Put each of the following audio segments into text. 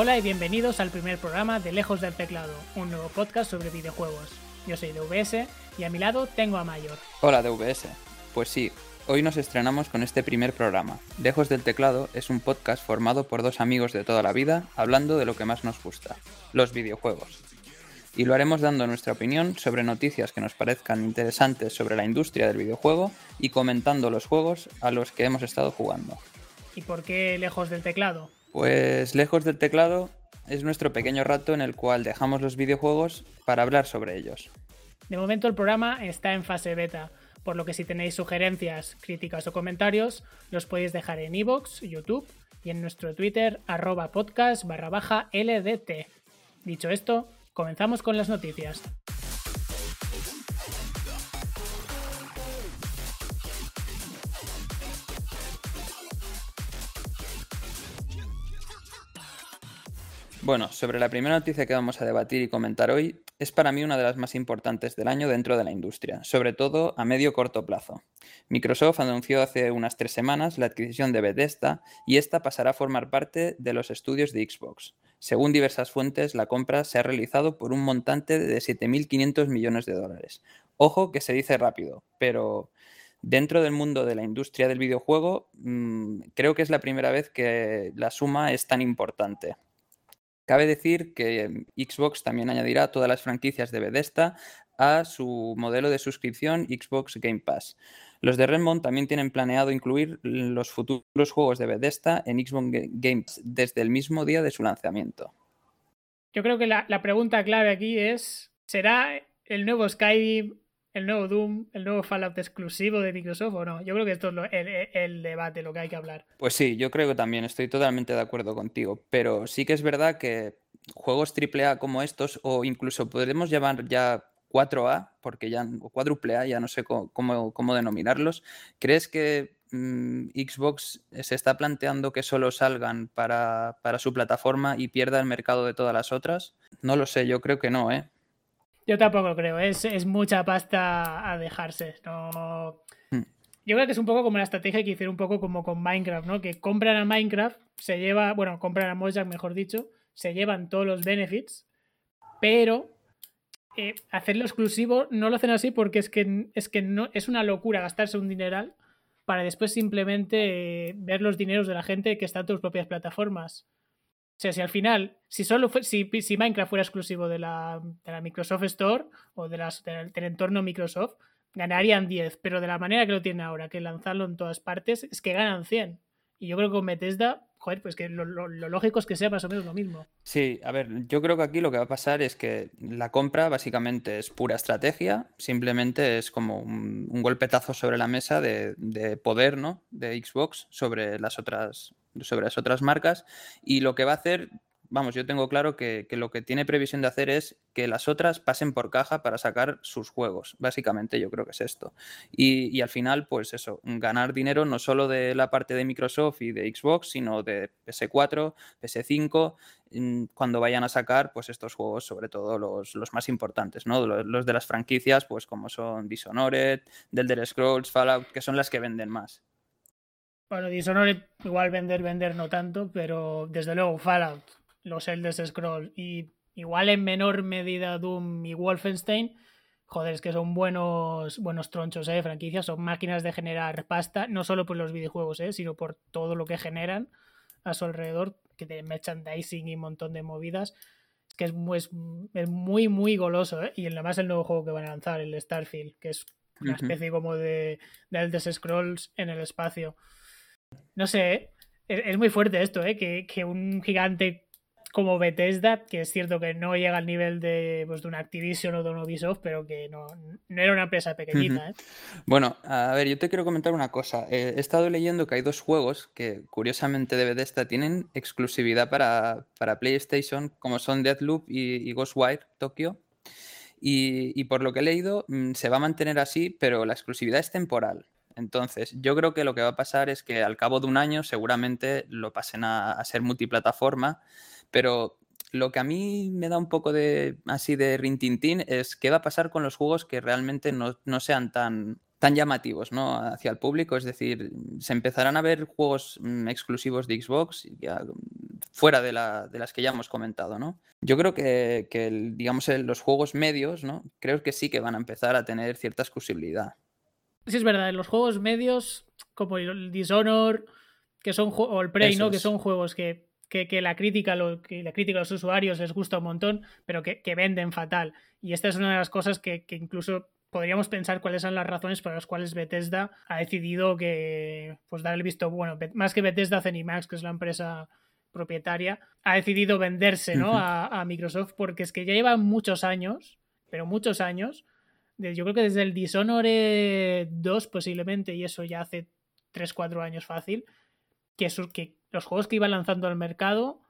Hola y bienvenidos al primer programa de Lejos del Teclado, un nuevo podcast sobre videojuegos. Yo soy DVS y a mi lado tengo a Mayor. Hola DVS. Pues sí, hoy nos estrenamos con este primer programa. Lejos del Teclado es un podcast formado por dos amigos de toda la vida hablando de lo que más nos gusta, los videojuegos. Y lo haremos dando nuestra opinión sobre noticias que nos parezcan interesantes sobre la industria del videojuego y comentando los juegos a los que hemos estado jugando. ¿Y por qué lejos del teclado? Pues lejos del teclado es nuestro pequeño rato en el cual dejamos los videojuegos para hablar sobre ellos. De momento el programa está en fase beta, por lo que si tenéis sugerencias, críticas o comentarios, los podéis dejar en iVoox, YouTube y en nuestro Twitter arroba podcast barra LDT. Dicho esto, comenzamos con las noticias. Bueno, sobre la primera noticia que vamos a debatir y comentar hoy, es para mí una de las más importantes del año dentro de la industria, sobre todo a medio corto plazo. Microsoft anunció hace unas tres semanas la adquisición de Bethesda y esta pasará a formar parte de los estudios de Xbox. Según diversas fuentes, la compra se ha realizado por un montante de 7.500 millones de dólares. Ojo que se dice rápido, pero dentro del mundo de la industria del videojuego, mmm, creo que es la primera vez que la suma es tan importante. Cabe decir que Xbox también añadirá todas las franquicias de Bethesda a su modelo de suscripción Xbox Game Pass. Los de Redmond también tienen planeado incluir los futuros juegos de Bethesda en Xbox Games desde el mismo día de su lanzamiento. Yo creo que la, la pregunta clave aquí es, ¿será el nuevo Skyrim el nuevo Doom, el nuevo Fallout exclusivo de Microsoft o no? Yo creo que esto es el, debate, lo que hay que hablar. Pues sí, yo creo que también estoy totalmente de acuerdo contigo, pero sí que es verdad que juegos AAA como estos, o incluso podemos llamar ya 4A, porque ya, o cuádruple A, ya no sé cómo, cómo, denominarlos, ¿crees que mmm, Xbox se está planteando que solo salgan para, para su plataforma y pierda el mercado de todas las otras? No lo sé, yo creo que no, ¿eh? Yo tampoco creo, es, es mucha pasta a dejarse. No... Hmm. Yo creo que es un poco como la estrategia que hicieron un poco como con Minecraft, ¿no? Que compran a Minecraft, se lleva, bueno, compran a Mojang, mejor dicho, se llevan todos los benefits, pero eh, hacerlo exclusivo no lo hacen así porque es que, es que no, es una locura gastarse un dineral para después simplemente eh, ver los dineros de la gente que está en tus propias plataformas. O sea, si al final, si solo si, Minecraft fuera exclusivo de la, de la Microsoft Store o del, entorno Microsoft, ganarían 10, pero de la manera que lo tienen ahora, que lanzarlo en todas partes, es que ganan 100. Y yo creo que con Bethesda, joder, pues que lo, lógico es que sea más o menos lo mismo. Sí, a ver, yo creo que aquí lo que va a pasar es que la compra básicamente es pura estrategia, simplemente es como un, un golpetazo sobre la mesa de, de poder, ¿no? De Xbox sobre las otras sobre las otras marcas y lo que va a hacer, vamos, yo tengo claro que, que, lo que tiene previsión de hacer es que las otras pasen por caja para sacar sus juegos, básicamente yo creo que es esto. Y, y al final, pues eso, ganar dinero no solo de la parte de Microsoft y de Xbox, sino de PS4, PS5, mm, cuando vayan a sacar pues estos juegos, sobre todo los, los más importantes, ¿no? Los, de las franquicias, pues como son Dishonored, The Scrolls, Fallout, que son las que venden más. Bueno, Dishonored igual vender, vender no tanto, pero desde luego Fallout, los Elder Scrolls y igual en menor medida Doom y Wolfenstein, joder, es que son buenos, buenos tronchos, ¿eh? Franquicias, son máquinas de generar pasta, no solo por los videojuegos, ¿eh? Sino por todo lo que generan a su alrededor, que de merchandising y un montón de movidas. Es que es muy, es, es muy, muy goloso, ¿eh? Y además el nuevo juego que van a lanzar, el Starfield, que es una especie uh -huh. como de, de Elder Scrolls en el espacio. No sé, es, es muy fuerte esto, ¿eh? Que, que, un gigante como Bethesda, que es cierto que no llega al nivel de, pues, de un Activision o de un Ubisoft, pero que no, no era una empresa pequeñita. Uh -huh. ¿eh? Bueno, a ver, yo te quiero comentar una cosa. Eh, he estado leyendo que hay dos juegos que, curiosamente, de Bethesda tienen exclusividad para, para PlayStation, como son Deathloop y, y Ghostwire Tokyo. Y, y, por lo que he leído, mm, se va a mantener así, pero la exclusividad es temporal. Entonces, yo creo que lo que va a pasar es que al cabo de un año seguramente lo pasen a, ser multiplataforma, pero lo que a mí me da un poco de así de rintintín es qué va a pasar con los juegos que realmente no, no sean tan, tan llamativos ¿no? hacia el público. Es decir, se empezarán a ver juegos mmm, exclusivos de Xbox, fuera de, las que ya hemos comentado, ¿no? Yo creo que, digamos, los juegos medios, ¿no? Creo que sí que van a empezar a tener cierta exclusividad. Sí, es verdad, en los juegos medios, como el Dishonor, que son, o el Prey, ¿no? Que son juegos que, la crítica, lo, que la crítica a los usuarios les gusta un montón, pero que, venden fatal. Y esta es una de las cosas que, incluso podríamos pensar cuáles son las razones por las cuales Bethesda ha decidido que pues dar el visto bueno más que Bethesda Zenimax que es la empresa propietaria ha decidido venderse ¿no? a, Microsoft porque es que ya llevan muchos años pero muchos años yo creo que desde el Dishonored 2 posiblemente y eso ya hace 3-4 años fácil que, que los juegos que iban lanzando al mercado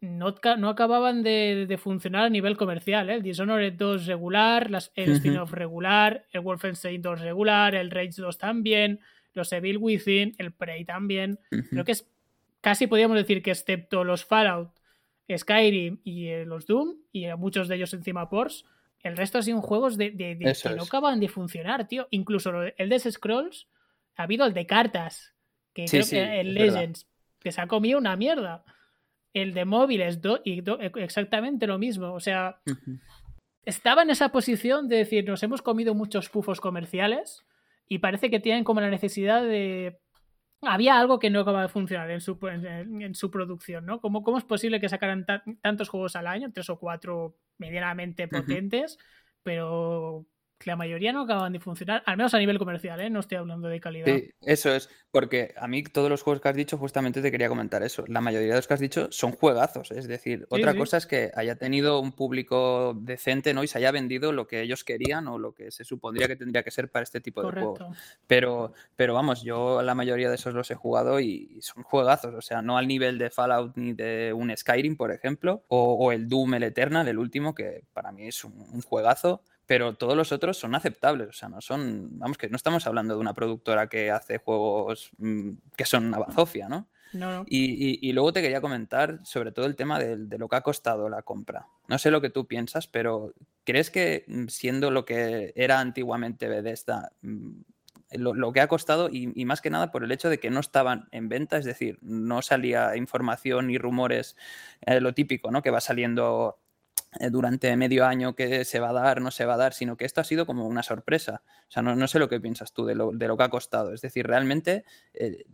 no, no acababan de, funcionar a nivel comercial. ¿eh? El Dishonored 2 regular, las, el spin-off regular, el Wolfenstein 2 regular, el Rage 2 también, los Evil Within, el Prey también. Creo que es casi podríamos decir que excepto los Fallout, Skyrim y eh, los Doom, y muchos de ellos encima Porsche, el resto han sido juegos de, que no acaban de funcionar, tío. Incluso el de Scrolls, ha habido el de cartas, que creo que el Legends, que se ha comido una mierda el de móviles y exactamente lo mismo. O sea, estaba en esa posición de decir, nos hemos comido muchos pufos comerciales y parece que tienen como la necesidad de... Había algo que no acaba de funcionar en su, en, su producción, ¿no? ¿Cómo, ¿Cómo, es posible que sacaran tantos juegos al año, tres o cuatro medianamente potentes, pero la mayoría no acaban de funcionar, al menos a nivel comercial, ¿eh? no estoy hablando de calidad. Sí, eso es, porque a mí todos los juegos que has dicho justamente te quería comentar eso. La mayoría de los que has dicho son juegazos, es decir, otra cosa es que haya tenido un público decente ¿no? y se haya vendido lo que ellos querían o lo que se supondría que tendría que ser para este tipo de juegos. Pero, pero vamos, yo la mayoría de esos los he jugado y son juegazos, o sea, no al nivel de Fallout ni de un Skyrim, por ejemplo, o, el Doom, el Eternal, el último, que para mí es un juegazo pero todos los otros son aceptables. O sea, no son. Vamos, que no estamos hablando de una productora que hace juegos mm, que son una bazofia, ¿no? No, Y, luego te quería comentar sobre todo el tema de, lo que ha costado la compra. No sé lo que tú piensas, pero ¿crees que mm, siendo lo que era antiguamente Bethesda, mm, lo, lo que ha costado y, más que nada por el hecho de que no estaban en venta, es decir, no salía información ni rumores, eh, lo típico, ¿no? Que va saliendo durante medio año que se va a dar, no se va a dar, sino que esto ha sido como una sorpresa. O sea, no, sé lo que piensas tú de lo, de lo, que ha costado. Es decir, realmente, eh,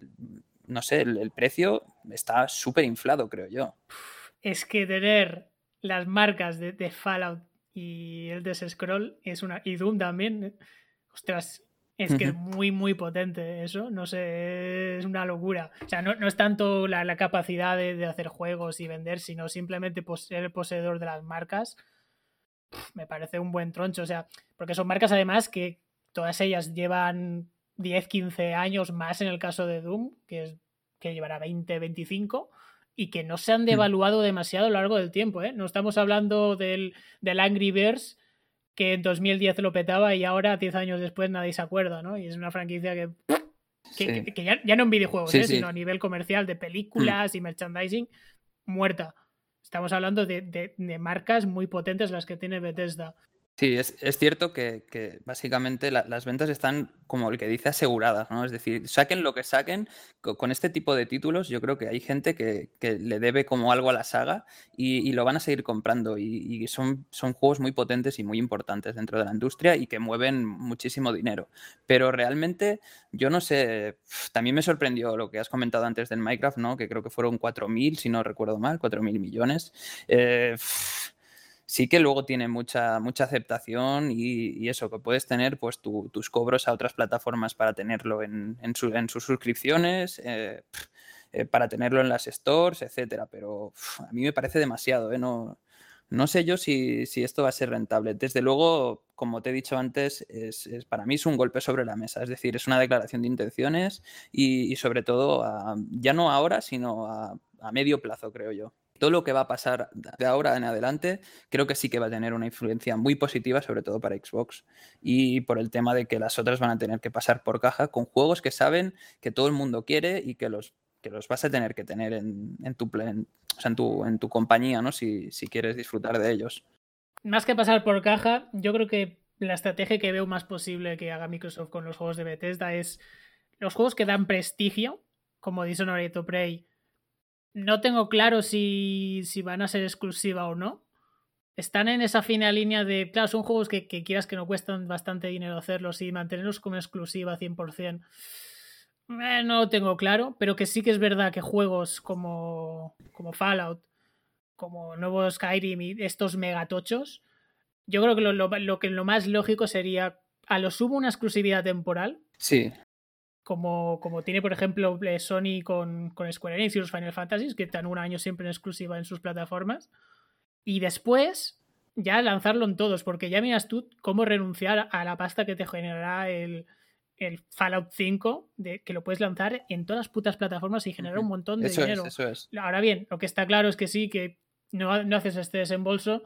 no sé, el, precio está súper inflado, creo yo. Es que tener las marcas de, de Fallout y el de Scroll es una. y Doom también. Eh, ostras, es que es muy, muy potente eso. No sé, es una locura. O sea, no, es tanto la, capacidad de, hacer juegos y vender, sino simplemente ser el poseedor de las marcas. me parece un buen troncho. O sea, porque son marcas además que todas ellas llevan 10, 15 años más en el caso de Doom, que, es, que llevará 20, 25 y que no se han mm. devaluado demasiado a lo largo del tiempo. ¿eh? No estamos hablando del, del Angry Birds que en 2010 lo petaba y ahora, 10 años después, nadie se acuerda, ¿no? Y es una franquicia que, que, ya, no en videojuegos, ¿eh? sino a nivel comercial, de películas mm. y merchandising, muerta. Estamos hablando de, de, marcas muy potentes las que tiene Bethesda. Sí, es, cierto que, básicamente las ventas están, como el que dice, aseguradas, ¿no? Es decir, saquen lo que saquen, con, este tipo de títulos yo creo que hay gente que, le debe como algo a la saga y, lo van a seguir comprando y, son, juegos muy potentes y muy importantes dentro de la industria y que mueven muchísimo dinero. Pero realmente, yo no sé, también me sorprendió lo que has comentado antes del Minecraft, ¿no? Que creo que fueron 4.000, si no recuerdo mal, 4.000 millones. Eh, sí que luego tiene mucha, mucha aceptación y, eso, que puedes tener pues tus cobros a otras plataformas para tenerlo en, sus suscripciones, eh, eh, para tenerlo en las stores, etcétera. Pero a mí me parece demasiado, ¿eh? No, no sé yo si, esto va a ser rentable. Desde luego, como te he dicho antes, es, para mí es un golpe sobre la mesa. Es decir, es una declaración de intenciones y, sobre todo, ya no ahora, sino a medio plazo, creo yo todo lo que va a pasar de ahora en adelante, creo que sí que va a tener una influencia muy positiva, sobre todo para Xbox. Y por el tema de que las otras van a tener que pasar por caja con juegos que saben que todo el mundo quiere y que los, que los vas a tener que tener en, tu, en, tu, en tu compañía, ¿no? Si, si quieres disfrutar de ellos. Más que pasar por caja, yo creo que la estrategia que veo más posible que haga Microsoft con los juegos de Bethesda es los juegos que dan prestigio, como Dishonored o Prey, no tengo claro si, si van a ser exclusiva o no. Están en esa fina línea de, claro, son juegos que, que quieras que no cuestan bastante dinero hacerlos y mantenerlos como exclusiva 100%. Eh, no lo tengo claro, pero que sí que es verdad que juegos como, como Fallout, como nuevo Skyrim y estos megatochos, yo creo que lo, lo, lo, que lo más lógico sería a lo sumo una exclusividad temporal. Sí. Como, como tiene, por ejemplo, Sony con, con Square Enix y los Final Fantasy, que están un año siempre en exclusiva en sus plataformas. Y después ya lanzarlo en todos, porque ya miras tú cómo renunciar a la pasta que te generará el, el Fallout 5, de, que lo puedes lanzar en todas las putas plataformas y generar un montón de eso dinero. Es, eso es. Ahora bien, lo que está claro es que sí, que no, no haces este desembolso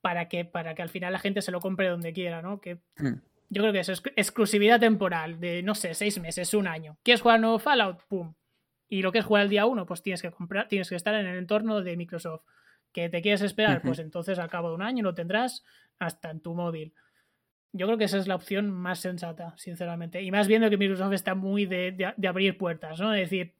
para que, para que al final la gente se lo compre donde quiera, ¿no? Que Mm. Yo creo que eso es exclusividad temporal de, no sé, seis meses, un año. ¿Quieres jugar nuevo Fallout? ¡Pum! Y lo que es jugar el día uno, pues tienes que comprar, tienes que estar en el entorno de Microsoft. ¿Que te quieres esperar? Pues entonces al cabo de un año lo tendrás hasta en tu móvil. Yo creo que esa es la opción más sensata, sinceramente. Y más viendo que Microsoft está muy de, de- de abrir puertas, ¿no? De decir,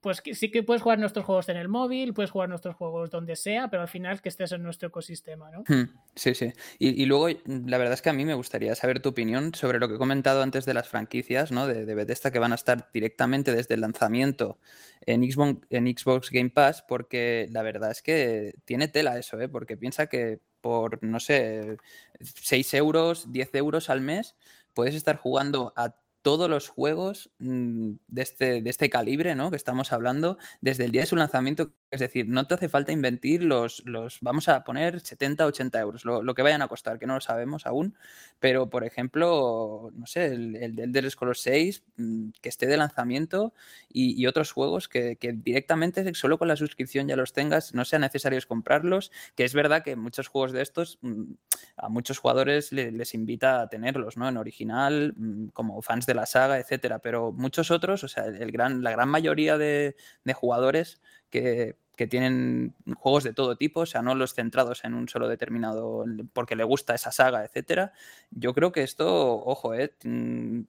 pues sí que puedes jugar nuestros juegos en el móvil, puedes jugar nuestros juegos donde sea, pero al final que estés en nuestro ecosistema, ¿no? Mm, Sí, sí. Y, luego, mm, la verdad es que a mí me gustaría saber tu opinión sobre lo que he comentado antes de las franquicias, ¿no? De, de Bethesda que van a estar directamente desde el lanzamiento en Xbox, en Xbox Game Pass, porque la verdad es que tiene tela eso, ¿eh? Porque piensa que por, no sé, 6 euros, 10 euros al mes, puedes estar jugando a todos los juegos mm, de este, de este calibre, ¿no? Que estamos hablando desde el día de su lanzamiento. Es decir, no te hace falta invertir los, los vamos a poner 70, 80 euros, lo, que vayan a costar, que no lo sabemos aún. Pero, por ejemplo, no sé, el, el de Elder Scrolls 6, mm, que esté de lanzamiento y, otros juegos que, directamente solo con la suscripción ya los tengas, no sea necesario comprarlos, que es verdad que muchos juegos de estos mm, a muchos jugadores le- les invita a tenerlos, ¿no? En original, como fans de la saga, etcétera. Pero muchos otros, o sea, gran, la gran mayoría de, jugadores que, que tienen juegos de todo tipo, o sea, no los centrados en un solo determinado, porque le gusta esa saga, etcétera. Yo creo que esto, ojo, eh, mm,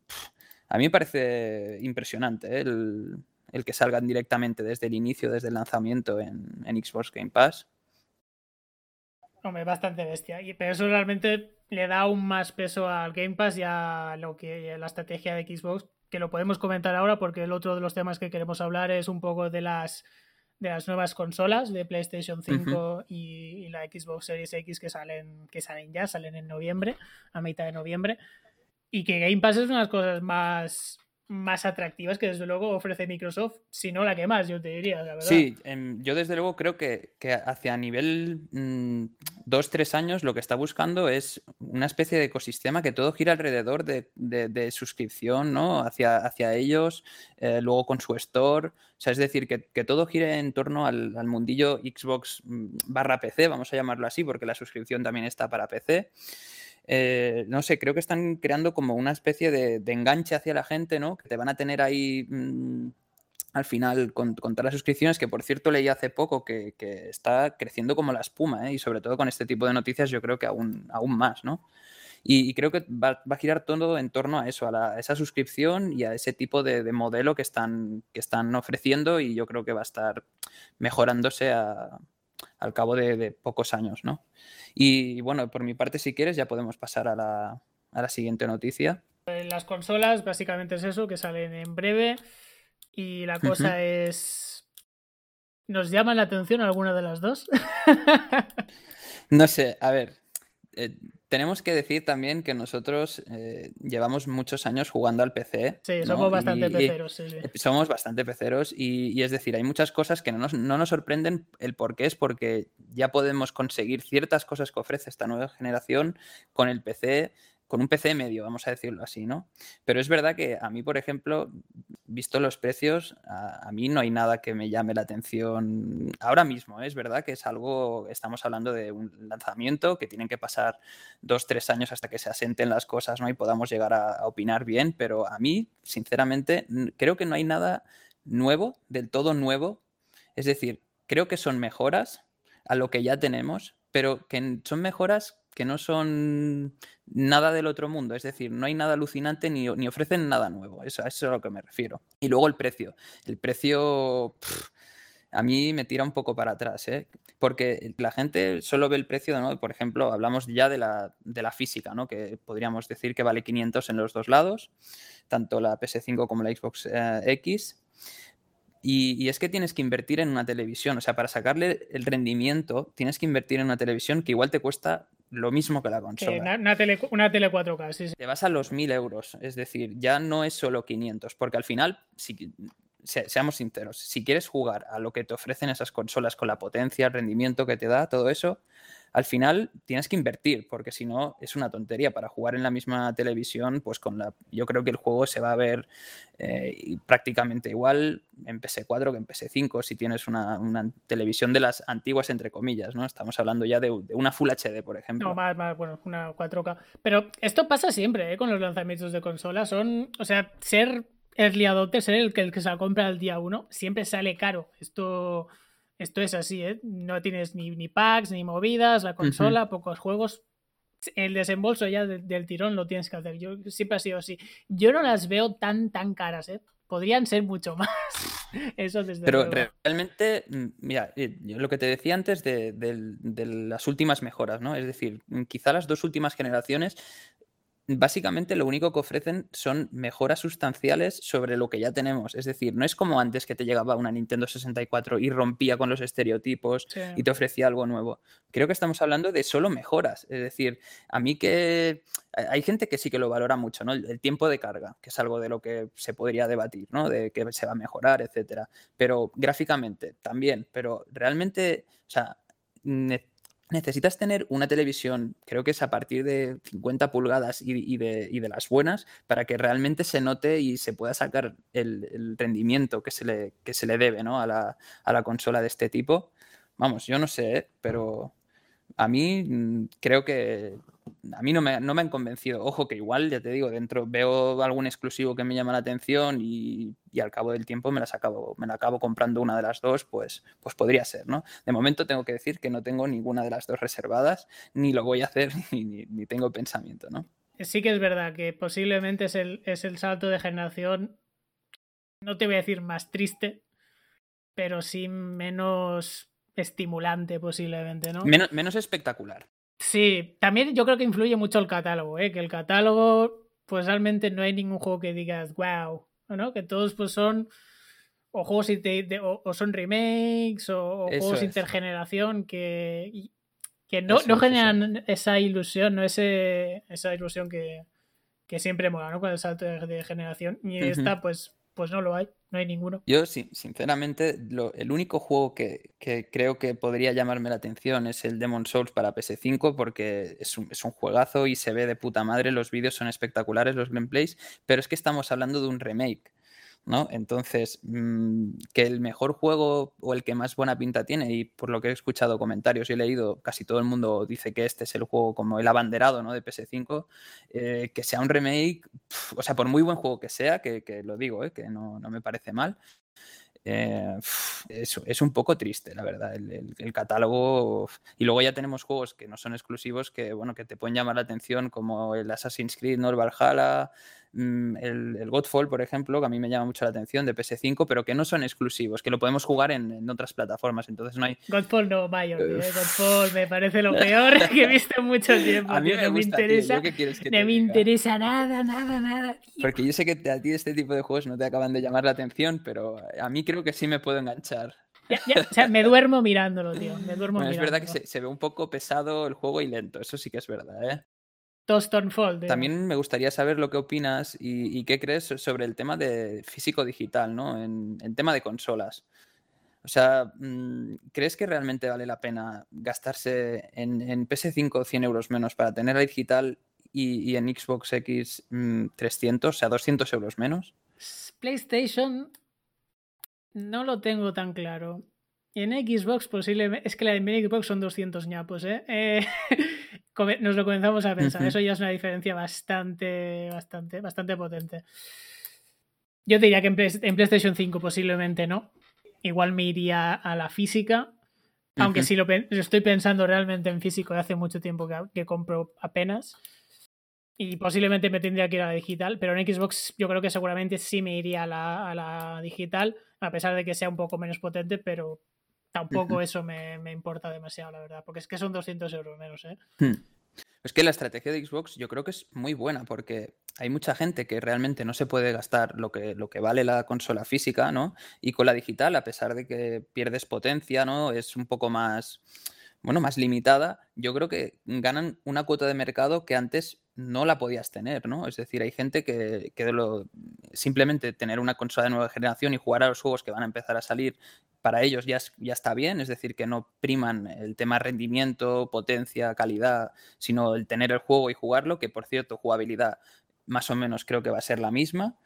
a mí me parece impresionante eh, el, el que salgan directamente desde el inicio, desde el lanzamiento en, Xbox Game Pass. Hombre, bastante bestia. Pero eso realmente le da aún más peso al Game Pass y a lo que a la estrategia de Xbox, que lo podemos comentar ahora porque el otro de los temas que queremos hablar es un poco de las de las nuevas consolas de PlayStation 5 y, y la Xbox Series X que salen que salen ya, salen en noviembre, a mitad de noviembre. Y que Game Pass es una de las cosas más más atractivas que desde luego ofrece Microsoft, si no la que más, yo te diría, la verdad. Sí, em, yo desde luego creo que, que hacia nivel mm, dos, tres años lo que está buscando es una especie de ecosistema que todo gira alrededor de, de- de suscripción, ¿no? Hacia, hacia ellos, eh, luego con su store. O sea, es decir, que, que todo gire en torno al, al mundillo Xbox mm, barra PC, vamos a llamarlo así, porque la suscripción también está para PC. Eh, no sé, creo que están creando como una especie de, de enganche hacia la gente, ¿no? Que te van a tener ahí mm, al final con, con todas las suscripciones, que por cierto leí hace poco que, está creciendo como la espuma, ¿eh? Y sobre todo con este tipo de noticias yo creo que aún, aún más, ¿no? Y, creo que va, a girar todo en torno a eso, a, la- esa suscripción y a ese tipo de, de modelo que están, que están ofreciendo y yo creo que va a estar mejorándose a- al cabo de, de pocos años, ¿no? Y bueno, por mi parte, si quieres, ya podemos pasar a la, a la siguiente noticia. En las consolas básicamente es eso, que salen en breve y la cosa es... ¿Nos llaman la atención alguna de las dos? No sé, a ver, eh, tenemos que decir también que nosotros eh, llevamos muchos años jugando al PC. sí, ¿no? somos bastante Y- y- peceros, sí, sí. Eh, Somos bastante peceros y, y es decir, hay muchas cosas que no nos, no nos sorprenden. El por qué es porque ya podemos conseguir ciertas cosas que ofrece esta nueva generación con el PC, con un PC medio, vamos a decirlo así, ¿no? Pero es verdad que a mí, por ejemplo, visto los precios, a, mí no hay nada que me llame la atención ahora mismo. ¿eh? Es verdad que es algo, estamos hablando de un lanzamiento que tienen que pasar dos, tres años hasta que se asenten las cosas ¿no? y podamos llegar a, a opinar bien, pero a mí, sinceramente, creo que no hay nada nuevo, del todo nuevo. Es decir, creo que son mejoras a lo que ya tenemos, pero que son mejoras que no son nada del otro mundo. Es decir, no hay nada alucinante ni, ni ofrecen nada nuevo. Eso, eso es a lo que me refiero. Y luego el precio. El precio, a mí me tira un poco para atrás, ¿eh? porque la gente solo ve el precio, ¿no? por ejemplo, hablamos ya de la, de la física, ¿no? que podríamos decir que vale 500 en los dos lados, tanto la PS5 como la Xbox eh, X. Y, es que tienes que invertir en una televisión, o sea, para sacarle el rendimiento tienes que invertir en una televisión que igual te cuesta lo mismo que la consola. una, tele, una, tele, 4K, sí, Te vas a los 1000 euros, es decir, ya no es solo 500, porque al final, si, seamos sinceros, si quieres jugar a lo que te ofrecen esas consolas con la potencia, el rendimiento que te da, todo eso, al final tienes que invertir, porque si no es una tontería. Para jugar en la misma televisión, pues con la. Yo creo que el juego se va a ver eh, prácticamente igual en PS4 que en PS5, si tienes una, televisión de las antiguas, entre comillas, ¿no? Estamos hablando ya de, una Full HD, por ejemplo. No, más, más, bueno, una 4K. Pero esto pasa siempre, ¿eh? Con los lanzamientos de consolas. Son. O sea, ser early adopter, ser el que, el que se la compra al día uno, siempre sale caro. Esto, esto es así, ¿eh? No tienes ni, ni packs, ni movidas, la consola, pocos juegos. El desembolso ya del tirón lo tienes que hacer. Yo siempre ha sido así. Yo no las veo tan, tan caras, ¿eh? Podrían ser mucho más. Eso desde Pero realmente, mm, mira, eh, lo que te decía antes de, de, las últimas mejoras, ¿no? Es decir, quizá las dos últimas generaciones básicamente lo único que ofrecen son mejoras sustanciales sobre lo que ya tenemos. Es decir, no es como antes que te llegaba una Nintendo 64 y rompía con los estereotipos y te ofrecía algo nuevo. Creo que estamos hablando de solo mejoras. Es decir, a mí que hay gente que sí que lo valora mucho, ¿no? El, tiempo de carga, que es algo de lo que se podría debatir, ¿no? De que se va a mejorar, etcétera. Pero gráficamente también, pero realmente, o sea, necesitas tener una televisión, creo que es a partir de 50 pulgadas y, de, las buenas, para que realmente se note y se pueda sacar el, rendimiento que se le, que se le debe ¿no? a, la, a, la, consola de este tipo. Vamos, yo no sé, ¿eh? pero a mí mm, creo que a mí no me, no me, han convencido. Ojo que igual, ya te digo, dentro veo algún exclusivo que me llama la atención y, al cabo del tiempo me las acabo, me la acabo comprando una de las dos, pues, pues podría ser, ¿no? De momento tengo que decir que no tengo ninguna de las dos reservadas, ni lo voy a hacer, ni, ni, tengo pensamiento, ¿no? Sí que es verdad que posiblemente es el, es el salto de generación, no te voy a decir más triste, pero sí menos estimulante posiblemente, ¿no? Menos, menos espectacular. Sí, también yo creo que influye mucho el catálogo, ¿eh? que el catálogo, pues realmente no hay ningún juego que digas, wow, ¿no? Que todos pues son o juegos o, son remakes o, juegos intergeneración que, que no, no generan esa ilusión, no ese, esa ilusión que, que siempre mola, ¿no? Con el salto de, generación. Y esta, pues, pues no lo hay, no hay ninguno. Yo, sí, sinceramente, el único juego que, creo que podría llamarme la atención es el Demon Souls para PS5 porque es un, es un juegazo y se ve de puta madre, los vídeos son espectaculares, los gameplays, pero es que estamos hablando de un remake. ¿No? Entonces, mm, que el mejor juego o el que más buena pinta tiene, y por lo que he escuchado comentarios y he leído, casi todo el mundo dice que este es el juego como el abanderado ¿no? de PS5, eh, que sea un remake, o sea, por muy buen juego que sea, que, lo digo, ¿eh? que no, me parece mal, eh, es, un poco triste, la verdad, el, el, catálogo. Y luego ya tenemos juegos que no son exclusivos que, bueno, que te pueden llamar la atención, como el Assassin's Creed, ¿no? el Valhalla, Mm, el, el, Godfall, por ejemplo, que a mí me llama mucho la atención, de PS5, pero que no son exclusivos, que lo podemos jugar en, otras plataformas, entonces no hay... Godfall no, vaya, ¿eh? Godfall me parece lo peor que he visto en mucho tiempo. A mí me, no me interesa, no me interesa nada, nada, nada. Porque yo sé que a ti este tipo de juegos no te acaban de llamar la atención, pero a mí creo que sí me puedo enganchar. o sea, me duermo mirándolo, tío. Me duermo Es verdad que se, se, ve un poco pesado el juego y lento, eso sí que es verdad, ¿eh? También me gustaría saber lo que opinas y, qué crees sobre el tema de físico-digital, ¿no? En, tema de consolas. O sea, mm, ¿crees que realmente vale la pena gastarse en, PS5 100 euros menos para tener la digital y, en Xbox X 300, mm, o sea, 200 euros menos? PlayStation no lo tengo tan claro. En Xbox posiblemente... Es que la de Xbox son 200 ñapos, ¿eh? eh nos lo comenzamos a pensar. Eso ya es una diferencia bastante, bastante, bastante potente. Yo diría que en, PlayStation 5 posiblemente no. Igual me iría a la física. Aunque si lo, estoy pensando realmente en físico de hace mucho tiempo que, compro apenas. Y posiblemente me tendría que ir a la digital. Pero en Xbox yo creo que seguramente sí me iría a la, a la digital. a pesar de que sea un poco menos potente, pero tampoco eso me, importa demasiado, la verdad, porque es que son 200 euros menos, ¿eh? Hmm. Es que la estrategia de Xbox yo creo que es muy buena porque hay mucha gente que realmente no se puede gastar lo que, lo que vale la consola física, ¿no? Y con la digital, a pesar de que pierdes potencia, ¿no? Es un poco más, bueno, más limitada. Yo creo que ganan una cuota de mercado que antes no la podías tener, ¿no? Es decir, hay gente que, que lo, simplemente tener una consola de nueva generación y jugar a los juegos que van a empezar a salir para ellos ya, ya está bien, es decir, que no priman el tema rendimiento, potencia, calidad, sino el tener el juego y jugarlo, que por cierto, jugabilidad más o menos creo que va a ser la misma.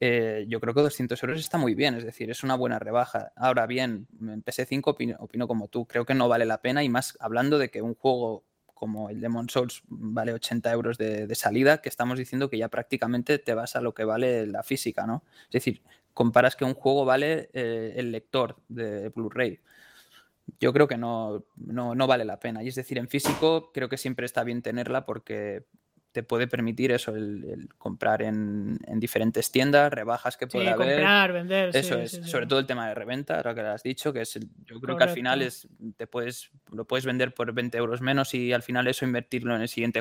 Eh, yo creo que 200 euros está muy bien, es decir, es una buena rebaja. Ahora bien, en PS5 opino, como tú, creo que no vale la pena y más hablando de que un juego como el Demon Souls vale 80 euros de, salida, que estamos diciendo que ya prácticamente te vas a lo que vale la física, ¿no? Es decir, comparas que un juego vale eh, el lector de Blu-ray. Yo creo que no, no, vale la pena. Y es decir, en físico creo que siempre está bien tenerla porque te puede permitir eso, el, comprar en, diferentes tiendas, rebajas que pueda haber. comprar, vender. Eso es, sobre todo el tema de reventa, ahora que lo has dicho, que es yo creo que al final es, te puedes, lo puedes vender por 20 euros menos y al final eso invertirlo en el siguiente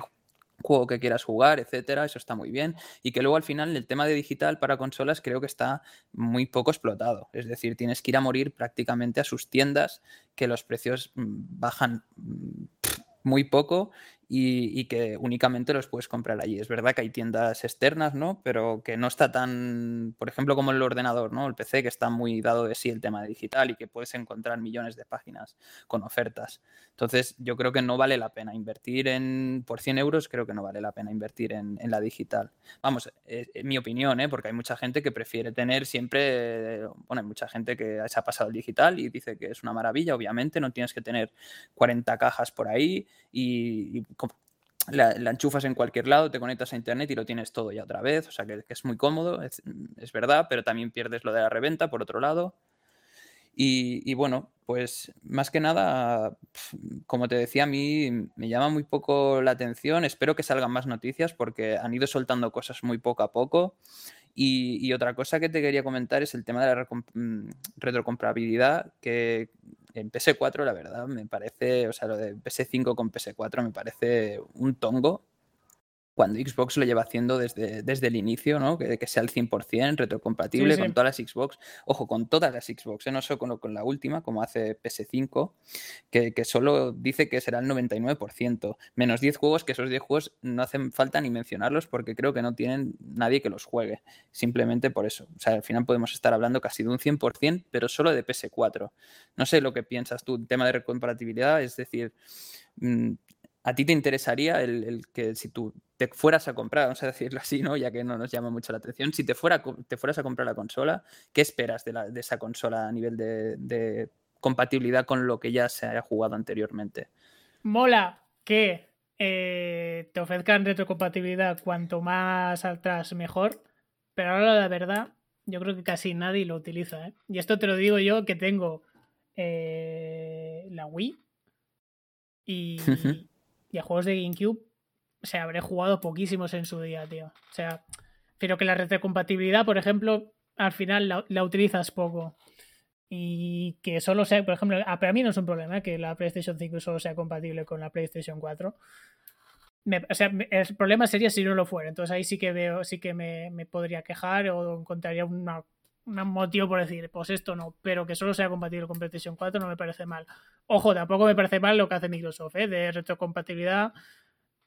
juego que quieras jugar, etcétera, eso está muy bien. Y que luego al final el tema de digital para consolas creo que está muy poco explotado. Es decir, tienes que ir a morir prácticamente a sus tiendas, que los precios mm, bajan mm, muy poco y, que únicamente los puedes comprar allí. Es verdad que hay tiendas externas, ¿no? Pero que no está tan, por ejemplo, como el ordenador, ¿no? El PC, que está muy dado de sí el tema digital y que puedes encontrar millones de páginas con ofertas. Entonces, yo creo que no vale la pena invertir en, por 100 euros, creo que no vale la pena invertir en, la digital. Vamos, es, mi opinión, ¿eh? Porque hay mucha gente que prefiere tener siempre, bueno, hay mucha gente que se ha pasado el digital y dice que es una maravilla, obviamente, no tienes que tener 40 cajas por ahí y la, enchufas en cualquier lado, te conectas a internet y lo tienes todo ya otra vez. O sea que, es muy cómodo, es, verdad, pero también pierdes lo de la reventa por otro lado. Y, bueno, pues más que nada, como te decía, a mí me llama muy poco la atención. Espero que salgan más noticias porque han ido soltando cosas muy poco a poco. Y, otra cosa que te quería comentar es el tema de la mm, retrocomprabilidad, que en PS4, la verdad, me parece, o sea, lo de PS5 con PS4 me parece un tongo cuando Xbox lo lleva haciendo desde, desde el inicio, ¿no? Que, que sea el 100% retrocompatible con todas las Xbox. Ojo, con todas las Xbox, ¿eh? no solo con, con, la última, como hace PS5, que, que, solo dice que será el 99%. Menos 10 juegos, que esos 10 juegos no hacen falta ni mencionarlos porque creo que no tienen nadie que los juegue. Simplemente por eso. O sea, al final podemos estar hablando casi de un 100%, pero solo de PS4. No sé lo que piensas tú, tema de retrocompatibilidad, es decir... ¿A ti te interesaría el, que si tú te fueras a comprar, vamos a decirlo así, ¿no? Ya que no nos llama mucho la atención, si te, fuera, te fueras a comprar la consola, ¿qué esperas de, la, de esa consola a nivel de, compatibilidad con lo que ya se haya jugado anteriormente? Mola que eh, te ofrezcan retrocompatibilidad cuanto más atrás mejor, pero ahora la verdad, yo creo que casi nadie lo utiliza. ¿eh? Y esto te lo digo yo que tengo eh, la Wii y, y a juegos de GameCube, o sea, habré jugado poquísimos en su día, tío. O sea, pero que la retrocompatibilidad, por ejemplo, al final la, utilizas poco. Y que solo sea, por ejemplo, para mí no es un problema que la PlayStation 5 solo sea compatible con la PlayStation 4. o sea, el problema sería si no lo fuera. Entonces ahí sí que veo, sí que me podría quejar o encontraría una un motivo por decir, pues esto no, pero que solo sea compatible con PlayStation 4 no me parece mal. Ojo, tampoco me parece mal lo que hace Microsoft, ¿eh? de retrocompatibilidad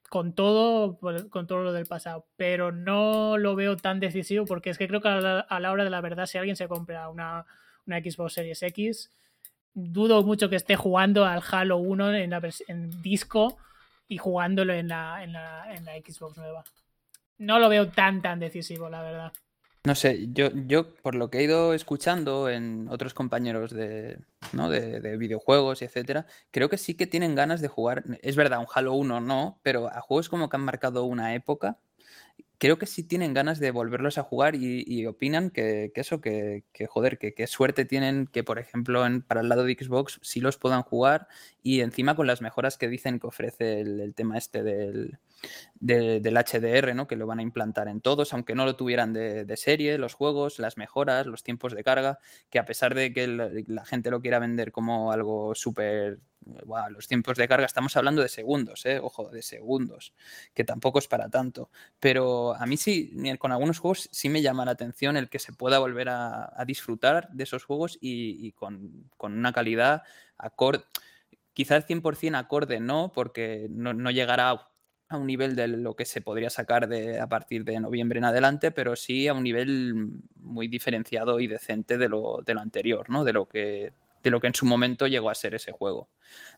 con todo, con todo lo del pasado, pero no lo veo tan decisivo porque es que creo que a la, hora de la verdad, si alguien se compra una, una, Xbox Series X, dudo mucho que esté jugando al Halo 1 en, la, en disco y jugándolo en la, en, la, en la Xbox nueva. No lo veo tan, tan decisivo, la verdad. No sé, yo, yo por lo que he ido escuchando en otros compañeros de, ¿no? de, videojuegos y etcétera, creo que sí que tienen ganas de jugar. Es verdad, un Halo 1 no, pero a juegos como que han marcado una época, creo que sí tienen ganas de volverlos a jugar y, opinan que, eso, que, joder, que, suerte tienen que, por ejemplo, en, para el lado de Xbox sí los puedan jugar y encima con las mejoras que dicen que ofrece el, tema este del, del HDR, ¿no? Que lo van a implantar en todos, aunque no lo tuvieran de, serie, los juegos, las mejoras, los tiempos de carga, que a pesar de que la gente lo quiera vender como algo súper los tiempos de carga, estamos hablando de segundos, ¿eh? ojo, de segundos, que tampoco es para tanto. Pero a mí sí, con algunos juegos sí me llama la atención el que se pueda volver a, disfrutar de esos juegos y, con, una calidad acorde, quizás 100% acorde, no, porque no, llegará a un nivel de lo que se podría sacar de, a partir de noviembre en adelante, pero sí a un nivel muy diferenciado y decente de lo, de lo anterior, ¿no? De lo que de lo que en su momento llegó a ser ese juego.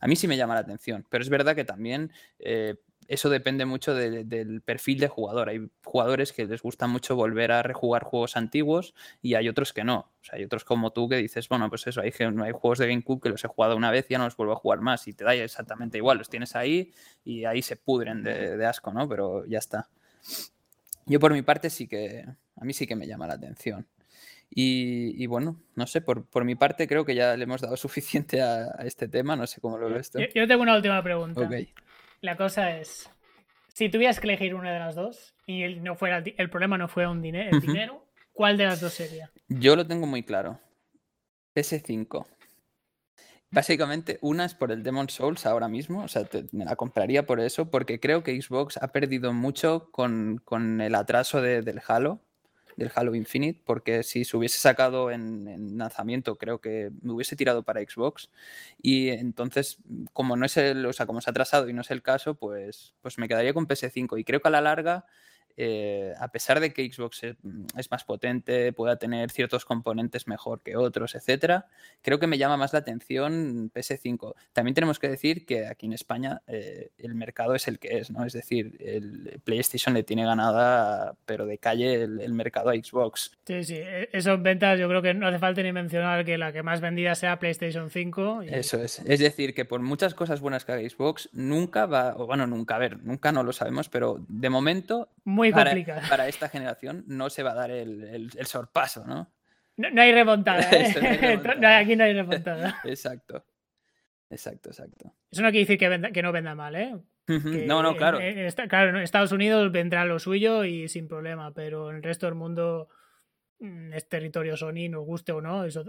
A mí sí me llama la atención, pero es verdad que también eh, eso depende mucho del perfil de jugador. Hay jugadores que les gusta mucho volver a rejugar juegos antiguos y hay otros que no. O sea, hay otros como tú que dices, bueno, pues eso, hay, hay juegos de GameCube que los he jugado una vez y ya no los vuelvo a jugar más y te da exactamente igual, los tienes ahí y ahí se pudren de, de asco, ¿no? Pero ya está. Yo por mi parte sí que, a mí sí que me llama la atención. Y, bueno, no sé, por, mi parte creo que ya le hemos dado suficiente a, este tema, no sé cómo lo ves tú. Yo, tengo una última pregunta. La cosa es, si tuvieras que elegir una de las dos y el, no fuera, el problema no fuera un dinero, el dinero, ¿cuál de las dos sería? Yo lo tengo muy claro. PS5. Básicamente, una es por el Demon Souls ahora mismo, o sea, me la compraría por eso, porque creo que Xbox ha perdido mucho con, con el atraso del Halo del Halo Infinite, porque si se hubiese sacado en, lanzamiento, creo que me hubiese tirado para Xbox. Y entonces, como no es el, o sea, como se ha atrasado y no es el caso, pues, pues me quedaría con PS5. Y creo que a la larga eh, a pesar de que Xbox mm, es, más potente, pueda tener ciertos componentes mejor que otros, etcétera, creo que me llama más la atención PS5. También tenemos que decir que aquí en España eh, el mercado es el que es, ¿no? Es decir, el PlayStation le tiene ganada, pero de calle, el, mercado a Xbox. Sí, sí, e, eso ventas yo creo que no hace falta ni mencionar que la que más vendida sea PlayStation 5. Eso es. Es decir, que por muchas cosas buenas que haga Xbox, nunca va, o bueno, nunca, a ver, nunca no lo sabemos, pero de momento muy para, complicado. Para esta generación no se va a dar el, sorpaso, ¿no? No, hay remontada. ¿eh? aquí no hay remontada. exacto. Exacto, exacto. Eso no quiere decir que, que no venda mal, ¿eh? no, no, claro. claro, en Estados Unidos vendrá lo suyo y sin problema, pero en el resto del mundo mm, es territorio Sony, nos guste o no, eso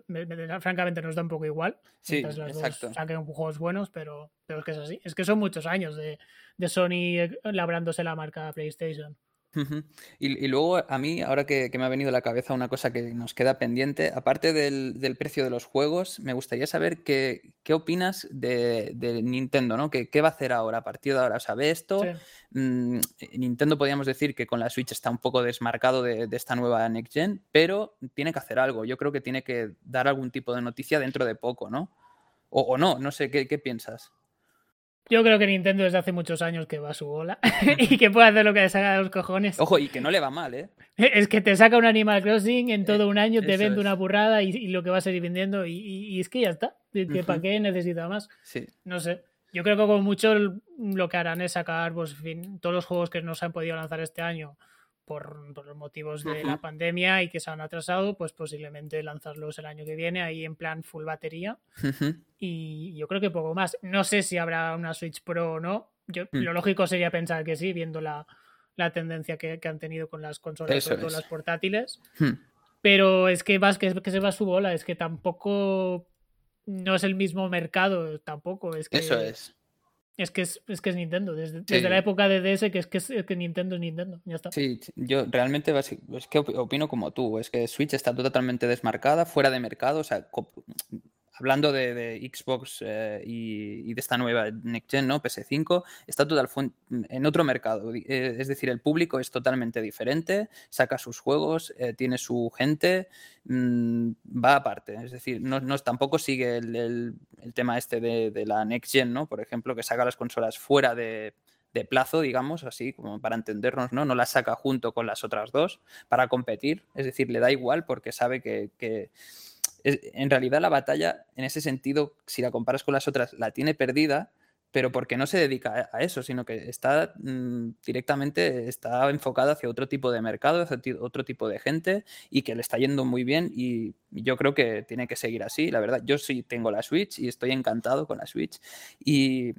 francamente nos da un poco igual. Sí, exacto. saquen juegos buenos, pero, pero es que es así. Es que son muchos años de, de Sony labrándose la marca PlayStation y, luego a mí, ahora que, me ha venido a la cabeza una cosa que nos queda pendiente, aparte del, precio de los juegos, me gustaría saber qué, qué opinas de, Nintendo, ¿no? ¿Qué, ¿Qué, va a hacer ahora a partir de ahora? ¿Sabe esto? Mm, Nintendo podríamos decir que con la Switch está un poco desmarcado de, esta nueva Next Gen, pero tiene que hacer algo. Yo creo que tiene que dar algún tipo de noticia dentro de poco, ¿no? O, no, no sé, ¿qué, qué piensas? Yo creo que Nintendo desde hace muchos años que va a su bola y que puede hacer lo que le saca de los cojones. Ojo, y que no le va mal, ¿eh? Es que te saca un Animal Crossing en todo un año, te vende una burrada y, lo que va a seguir vendiendo y, es que ya está. Que ¿Para qué necesita más? Sí. No sé. Yo creo que como mucho lo que harán es sacar pues, fin, todos los juegos que no se han podido lanzar este año por, los motivos de la pandemia y que se han atrasado, pues posiblemente lanzarlos el año que viene ahí en plan full batería. Y yo creo que poco más. No sé si habrá una Switch Pro o no. Yo, mm. Lo lógico sería pensar que sí, viendo la, tendencia que, han tenido con las consolas, con las portátiles. Hmm. Pero es que vas que, que se va su bola, es que tampoco no es el mismo mercado, tampoco. Es que, Eso es. Es que es, que es Nintendo, desde, la época de DS, que es que, es que Nintendo es Nintendo, ya está. Sí, yo realmente es que opino como tú, es que Switch está totalmente desmarcada, fuera de mercado, o sea, hablando de, Xbox eh, y, de esta nueva Next Gen, ¿no? PS5, está total en otro mercado. Eh, es decir, el público es totalmente diferente, saca sus juegos, eh, tiene su gente, mm, va aparte. Es decir, no, tampoco sigue el, tema este de, la Next Gen, ¿no? Por ejemplo, que saca las consolas fuera de, plazo, digamos, así como para entendernos, ¿no? No las saca junto con las otras dos para competir. Es decir, le da igual porque sabe que en realidad la batalla, en ese sentido, si la comparas con las otras, la tiene perdida, pero porque no se dedica a eso, sino que está mm, directamente está enfocado hacia otro tipo de mercado, hacia otro tipo de gente y que le está yendo muy bien y yo creo que tiene que seguir así, la verdad. Yo sí tengo la Switch y estoy encantado con la Switch y,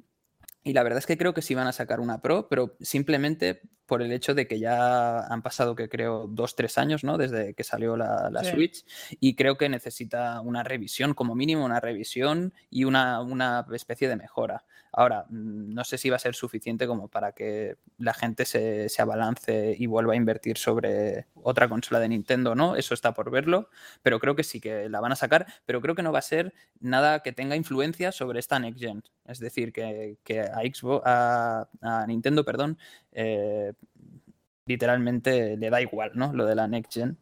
y la verdad es que creo que sí van a sacar una Pro, pero simplemente por el hecho de que ya han pasado, que creo, dos, tres años, ¿no? Desde que salió la, Switch. Y creo que necesita una revisión, como mínimo una revisión y una, una especie de mejora. Ahora, mm, no sé si va a ser suficiente como para que la gente se, se abalance y vuelva a invertir sobre otra consola de Nintendo, ¿no? Eso está por verlo, pero creo que sí que la van a sacar, pero creo que no va a ser nada que tenga influencia sobre esta Next Gen. Es decir, que, a Xbox, a, Nintendo, perdón, eh, literalmente le da igual, ¿no? Lo de la Next Gen.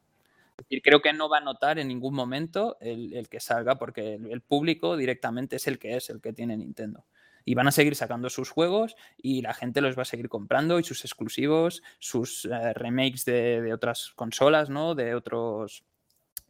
creo que no va a notar en ningún momento el, que salga, porque el, público directamente es el que es, el que tiene Nintendo y van a seguir sacando sus juegos y la gente los va a seguir comprando y sus exclusivos, sus eh, remakes de, otras consolas, ¿no? De otros.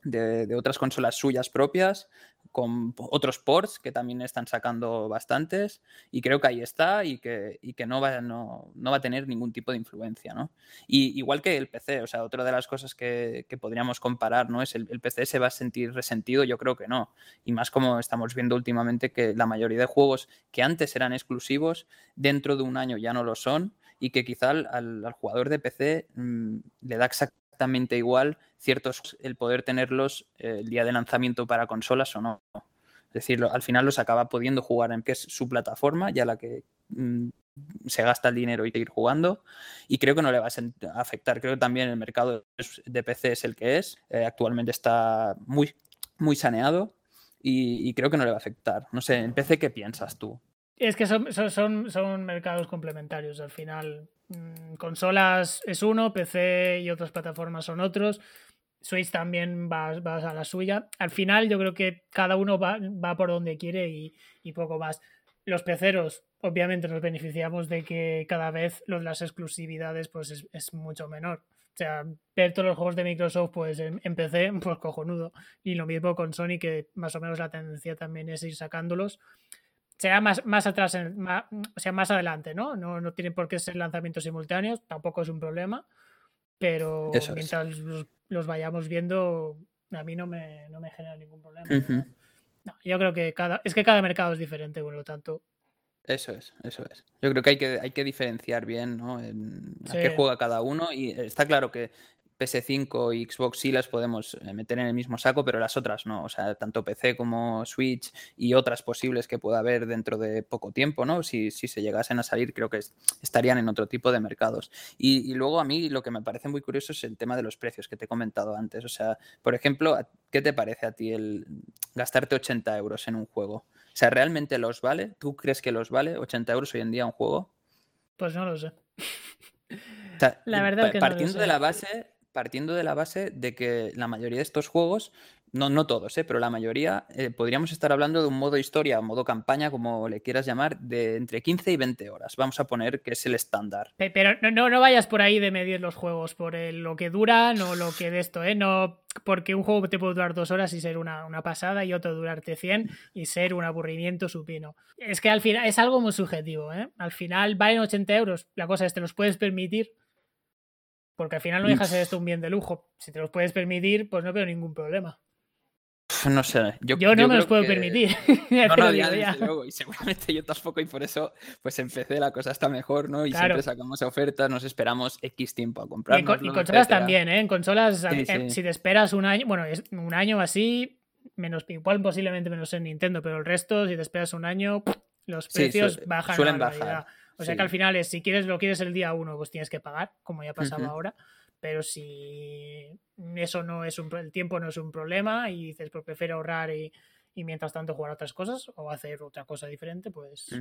De, otras consolas suyas propias con otros ports que también están sacando bastantes y creo que ahí está y que, que no, va, no, va a tener ningún tipo de influencia, ¿no? Y igual que el PC, o sea, otra de las cosas que, podríamos comparar, ¿no? Es el, el, PC se va a sentir resentido, yo creo que no. Y más como estamos viendo últimamente que la mayoría de juegos que antes eran exclusivos, dentro de un año ya no lo son y que quizá al, jugador de PC mm, le da exactamente exactamente igual ciertos el poder tenerlos eh, el día de lanzamiento para consolas o no. Es decir, al final los acaba pudiendo jugar en que es su plataforma, ya la que mm, se gasta el dinero y ir jugando. Y creo que no le va a afectar. Creo que también el mercado de PC es el que es. Eh, actualmente está muy, muy saneado y, y, creo que no le va a afectar. No sé, en PC, ¿qué piensas tú? Es que son, son, son mercados complementarios. Al final, consolas es uno, PC y otras plataformas son otros. Switch también va, a la suya. Al final, yo creo que cada uno va, por donde quiere y, poco más. Los peceros, obviamente, nos beneficiamos de que cada vez las exclusividades pues es, mucho menor. O sea, ver todos los juegos de Microsoft pues en, en, PC, pues cojonudo. Y lo mismo con Sony, que más o menos la tendencia también es ir sacándolos será más, más atrás, más, o sea, más adelante, ¿no? ¿no? No tienen por qué ser lanzamientos simultáneos, tampoco es un problema, pero mientras los, vayamos viendo, a mí no me, no me genera ningún problema. yo creo que cada, es que cada mercado es diferente, por lo tanto. Eso es, eso es. Yo creo que hay que, hay que diferenciar bien, ¿no? En a qué juega cada uno y está claro que PS5 y Xbox sí las podemos eh, meter en el mismo saco, pero las otras no. O sea, tanto PC como Switch y otras posibles que pueda haber dentro de poco tiempo, ¿no? Si, se llegasen a salir, creo que estarían en otro tipo de mercados. Y, luego a mí lo que me parece muy curioso es el tema de los precios que te he comentado antes. O sea, por ejemplo, ¿qué te parece a ti el gastarte 80 euros en un juego? O sea, ¿realmente los vale? ¿Tú crees que los vale 80 euros hoy en día un juego? Pues no lo sé. la verdad que partiendo de la base partiendo de la base de que la mayoría de estos juegos, no, no todos, ¿eh? pero la mayoría, eh, podríamos estar hablando de un modo historia o modo campaña, como le quieras llamar, de entre 15 y 20 horas. Vamos a poner que es el estándar. Pero no, no, vayas por ahí de medir los juegos por lo que duran o lo que de esto, ¿eh? No, porque un juego te puede durar dos horas y ser una, una pasada y otro durarte 100 y ser un aburrimiento supino. Es que al final es algo muy subjetivo, ¿eh? Al final valen 80 euros. La cosa es, te los puedes permitir porque al final no dejas de esto un bien de lujo. Si te los puedes permitir, pues no veo ningún problema. No sé. Yo, no me los puedo permitir. no, no, ya, luego. Y seguramente yo tampoco. Y por eso, pues empecé, la cosa está mejor, ¿no? Y siempre sacamos ofertas, nos esperamos X tiempo a comprar. Y, en consolas también, ¿eh? En consolas, si te esperas un año, bueno, un año así, menos igual posiblemente menos en Nintendo, pero el resto, si te esperas un año, los precios bajan. Suelen bajar. O sea que al final es, si quieres lo quieres el día uno, pues tienes que pagar, como ya pasaba ahora. Pero si eso no es un el tiempo no es un problema y dices, pues prefiero ahorrar y, mientras tanto jugar otras cosas o hacer otra cosa diferente, pues, mm.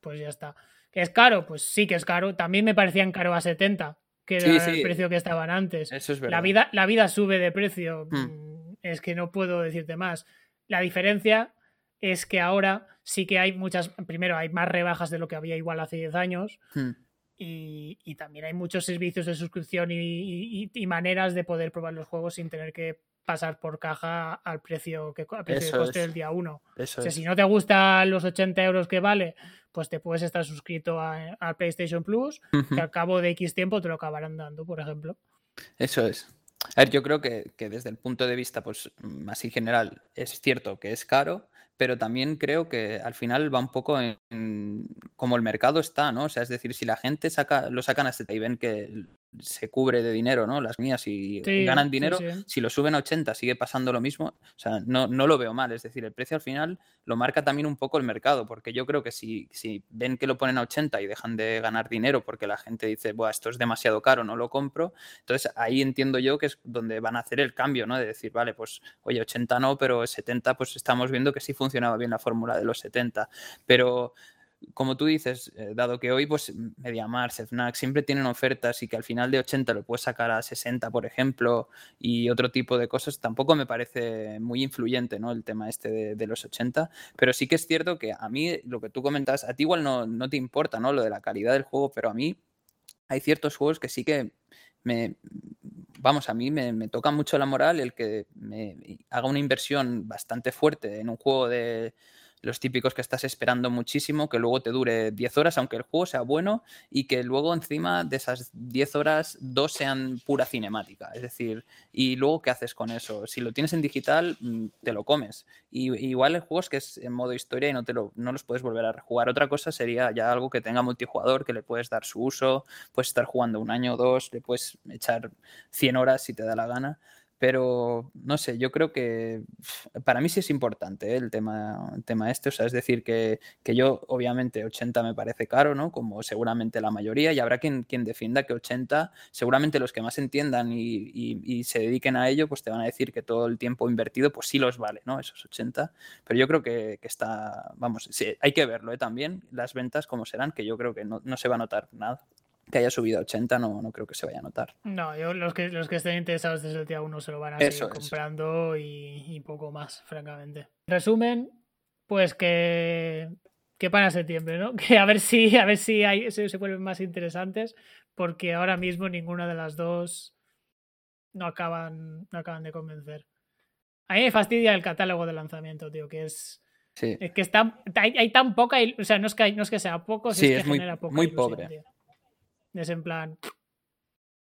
pues ya está. ¿Que es caro? Pues sí que es caro. También me parecían caro a 70, que era el precio que estaban antes. Eso es La vida, la vida sube de precio. Mm. Mm, es que no puedo decirte más. La diferencia es que ahora sí que hay muchas, primero hay más rebajas de lo que había igual hace 10 años hmm. y, también hay muchos servicios de suscripción y, maneras de poder probar los juegos sin tener que pasar por caja al precio que al precio de coste del día 1. O sea, si no te gustan los 80 euros que vale, pues te puedes estar suscrito al PlayStation Plus, que al cabo de X tiempo te lo acabarán dando, por ejemplo. Eso es. A ver, yo creo que, que desde el punto de vista, pues, más en general, es cierto que es caro, pero también creo que al final va un poco en, como el mercado está, ¿no? O sea, es decir, si la gente saca, lo sacan a este y ven que se cubre de dinero, ¿no? Las mías y ganan dinero, si lo suben a 80 sigue pasando lo mismo, o sea, no, no, lo veo mal, es decir, el precio al final lo marca también un poco el mercado, porque yo creo que si, si ven que lo ponen a 80 y dejan de ganar dinero porque la gente dice, Buah, esto es demasiado caro, no lo compro, entonces ahí entiendo yo que es donde van a hacer el cambio, ¿no? De decir, vale, pues oye, 80 no, pero 70 pues estamos viendo que sí funcionaba bien la fórmula de los 70, pero como tú dices, eh, dado que hoy, pues, MediaMarkt, Fnac siempre tienen ofertas y que al final de 80 lo puedes sacar a 60, por ejemplo, y otro tipo de cosas, tampoco me parece muy influyente, ¿no? El tema este de, los 80, pero sí que es cierto que a mí, lo que tú comentas, a ti igual no, no te importa, ¿no? Lo de la calidad del juego, pero a mí hay ciertos juegos que sí que me, vamos, a mí me, me, toca mucho la moral el que me haga una inversión bastante fuerte en un juego de, los típicos que estás esperando muchísimo, que luego te dure 10 horas, aunque el juego sea bueno, y que luego encima de esas 10 horas, dos sean pura cinemática. Es decir, y luego, ¿qué haces con eso? Si lo tienes en digital, mm, te lo comes. Y, igual el juego es que es en modo historia y no, te lo, no los puedes volver a rejugar. Otra cosa sería ya algo que tenga multijugador, que le puedes dar su uso, puedes estar jugando un año o dos, le puedes echar 100 horas si te da la gana pero no sé, yo creo que para mí sí es importante ¿eh? el, tema, tema este, o sea, es decir, que, yo obviamente 80 me parece caro, ¿no? Como seguramente la mayoría, y habrá quien, quien defienda que 80, seguramente los que más entiendan y, se dediquen a ello, pues te van a decir que todo el tiempo invertido, pues sí los vale, ¿no? Esos 80, pero yo creo que, está, vamos, hay que verlo ¿eh? también, las ventas como serán, que yo creo que no, no se va a notar nada que haya subido a 80 no, no creo que se vaya a notar. No, yo los que, los que estén interesados desde el día 1 se lo van a seguir comprando y, poco más, francamente. Resumen, pues que, que para septiembre, ¿no? Que a ver si, a ver si hay, se, se vuelven más interesantes, porque ahora mismo ninguna de las dos no acaban, no acaban de convencer. A mí me fastidia el catálogo de lanzamiento, tío, que es... Es que está, hay, tan poca, o sea, no es que, no es que sea poco, sí, es, que muy, genera muy pobre. Es en plan.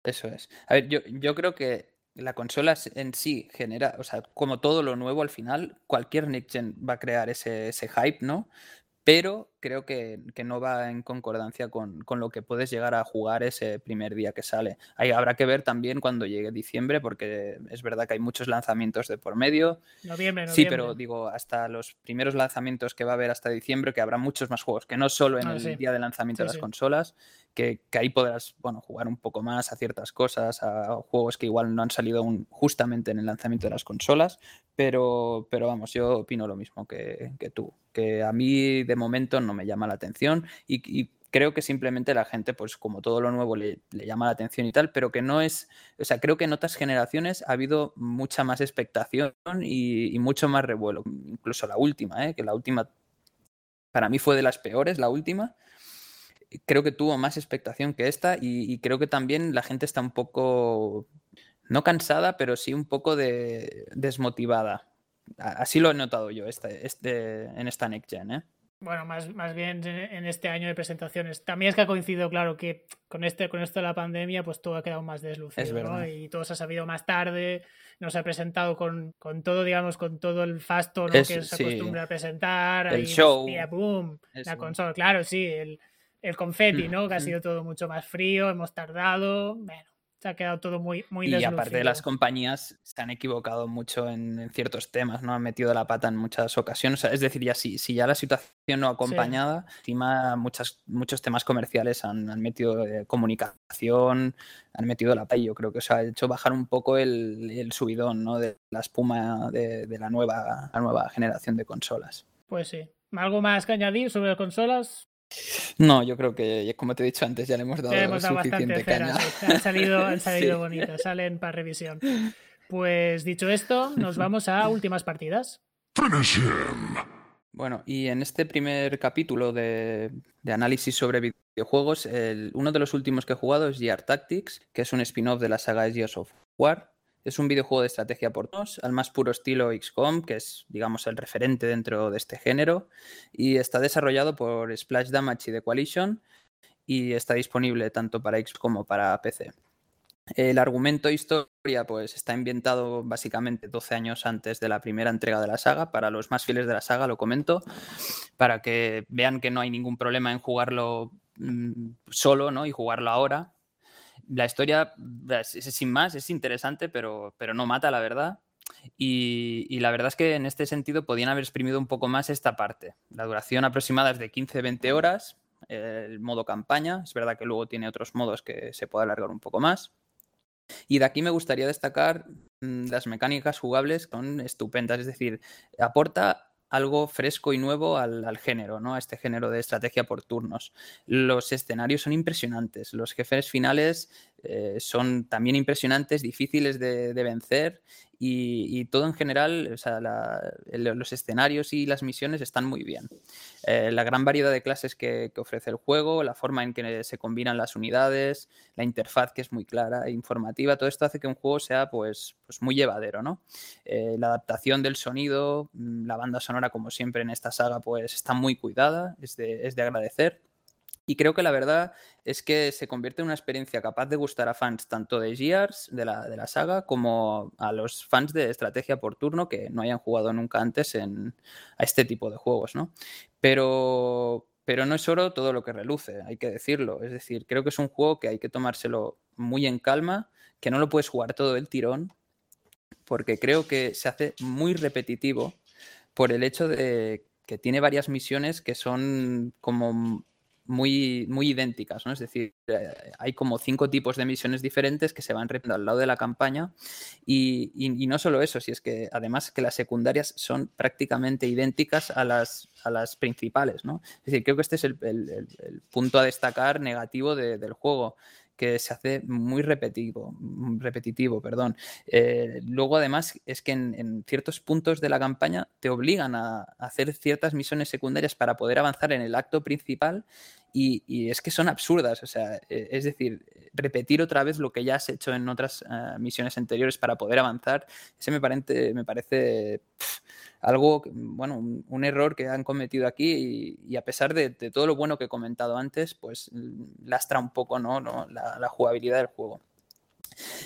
Eso es. A ver, yo, yo creo que la consola en sí genera, o sea, como todo lo nuevo al final, cualquier Next Gen va a crear ese, ese hype, ¿no? pero creo que, no va en concordancia con, lo que puedes llegar a jugar ese primer día que sale. Ahí habrá que ver también cuando llegue diciembre, porque es verdad que hay muchos lanzamientos de por medio. Noviembre, Sí, pero digo, hasta los primeros lanzamientos que va a haber hasta diciembre, que habrá muchos más juegos, que no solo en ah, el día de lanzamiento de las consolas, que, ahí podrás bueno, jugar un poco más a ciertas cosas, a juegos que igual no han salido justamente en el lanzamiento de las consolas, pero, pero vamos, yo opino lo mismo que, tú, que a mí de momento no me llama la atención y, creo que simplemente la gente, pues como todo lo nuevo le, llama la atención y tal, pero que no es, o sea, creo que en otras generaciones ha habido mucha más expectación y, mucho más revuelo, incluso la última, ¿eh? que la última para mí fue de las peores, la última, creo que tuvo más expectación que esta y, creo que también la gente está un poco, no cansada, pero sí un poco de, desmotivada. Así lo he notado yo este, este, en esta Next Gen. ¿eh? Bueno, más, más bien en este año de presentaciones. También es que ha coincidido, claro, que con, este, con esto de la pandemia, pues todo ha quedado más deslucido. Y todo se ha sabido más tarde. Nos ha presentado con, con todo, digamos, con todo el fasto que se acostumbra a presentar. El show. boom, la consola. Claro, sí. El, el confeti, mm, ¿no? Que ha mm. sido todo mucho más frío, hemos tardado. Bueno, se ha quedado todo muy, muy Y aparte de las compañías se han equivocado mucho en, ciertos temas, ¿no? Han metido la pata en muchas ocasiones. es decir, ya si, si ya la situación no acompañada, encima muchas, muchos temas comerciales han, metido eh, comunicación, han metido la pata. Yo creo que se ha hecho bajar un poco el, subidón, ¿no? De la espuma de, la, nueva, la nueva generación de consolas. Pues sí. ¿Algo más que añadir sobre las consolas? No, yo creo que, como te he dicho antes, ya le hemos dado, suficiente caña. Han salido, han salido bonitas, salen para revisión. Pues dicho esto, nos vamos a últimas partidas. Bueno, y en este primer capítulo de, análisis sobre videojuegos, uno de los últimos que he jugado es Gear Tactics, que es un spin-off de la saga Gears of War, Es un videojuego de estrategia por dos, al más puro estilo XCOM, que es, digamos, el referente dentro de este género, y está desarrollado por Splash Damage y The Coalition, y está disponible tanto para X como para PC. El argumento historia pues está ambientado básicamente 12 años antes de la primera entrega de la saga. Para los más fieles de la saga lo comento, para que vean que no hay ningún problema en jugarlo mm, solo ¿no? y jugarlo ahora. La historia, sin más, es interesante, pero, pero no mata, la verdad. Y, la verdad es que en este sentido podían haber exprimido un poco más esta parte. La duración aproximada es de 15-20 horas, el modo campaña. Es verdad que luego tiene otros modos que se puede alargar un poco más. Y de aquí me gustaría destacar mm, las mecánicas jugables son estupendas, es decir, aporta algo fresco y nuevo al, género, ¿no? A este género de estrategia por turnos. Los escenarios son impresionantes, los jefes finales eh, son también impresionantes, difíciles de, vencer y, todo en general, los escenarios y las misiones están muy bien. Eh, la gran variedad de clases que, ofrece el juego, la forma en que se combinan las unidades, la interfaz que es muy clara e informativa, todo esto hace que un juego sea pues, pues muy llevadero. ¿no? Eh, la adaptación del sonido, mm, la banda sonora como siempre en esta saga pues está muy cuidada, es de agradecer. Y creo que la verdad es que se convierte en una experiencia capaz de gustar a fans tanto de Gears, de la, de la saga, como a los fans de estrategia por turno que no hayan jugado nunca antes en, a este tipo de juegos, ¿no? Pero, pero no es oro todo lo que reluce, hay que decirlo. Es decir, creo que es un juego que hay que tomárselo muy en calma, que no lo puedes jugar todo el tirón, porque creo que se hace muy repetitivo por el hecho de que tiene varias misiones que son como muy, muy idénticas, ¿no? Es decir, eh, hay como cinco tipos de misiones diferentes que se van repitiendo al lado de la campaña y, no solo eso, si es que además que las secundarias son prácticamente idénticas a las, a las principales, ¿no? Es decir, creo que este es el, punto a destacar negativo del juego que se hace muy repetitivo, repetitivo perdón. Eh, luego, además, es que en, ciertos puntos de la campaña te obligan a, hacer ciertas misiones secundarias para poder avanzar en el acto principal y, es que son absurdas. O sea, e, es decir, repetir otra vez lo que ya has hecho en otras eh, misiones anteriores para poder avanzar, ese me parece, me parece algo, bueno, un, error que han cometido aquí y, a pesar de, todo lo bueno que he comentado antes, pues lastra un poco ¿no? La, jugabilidad del juego.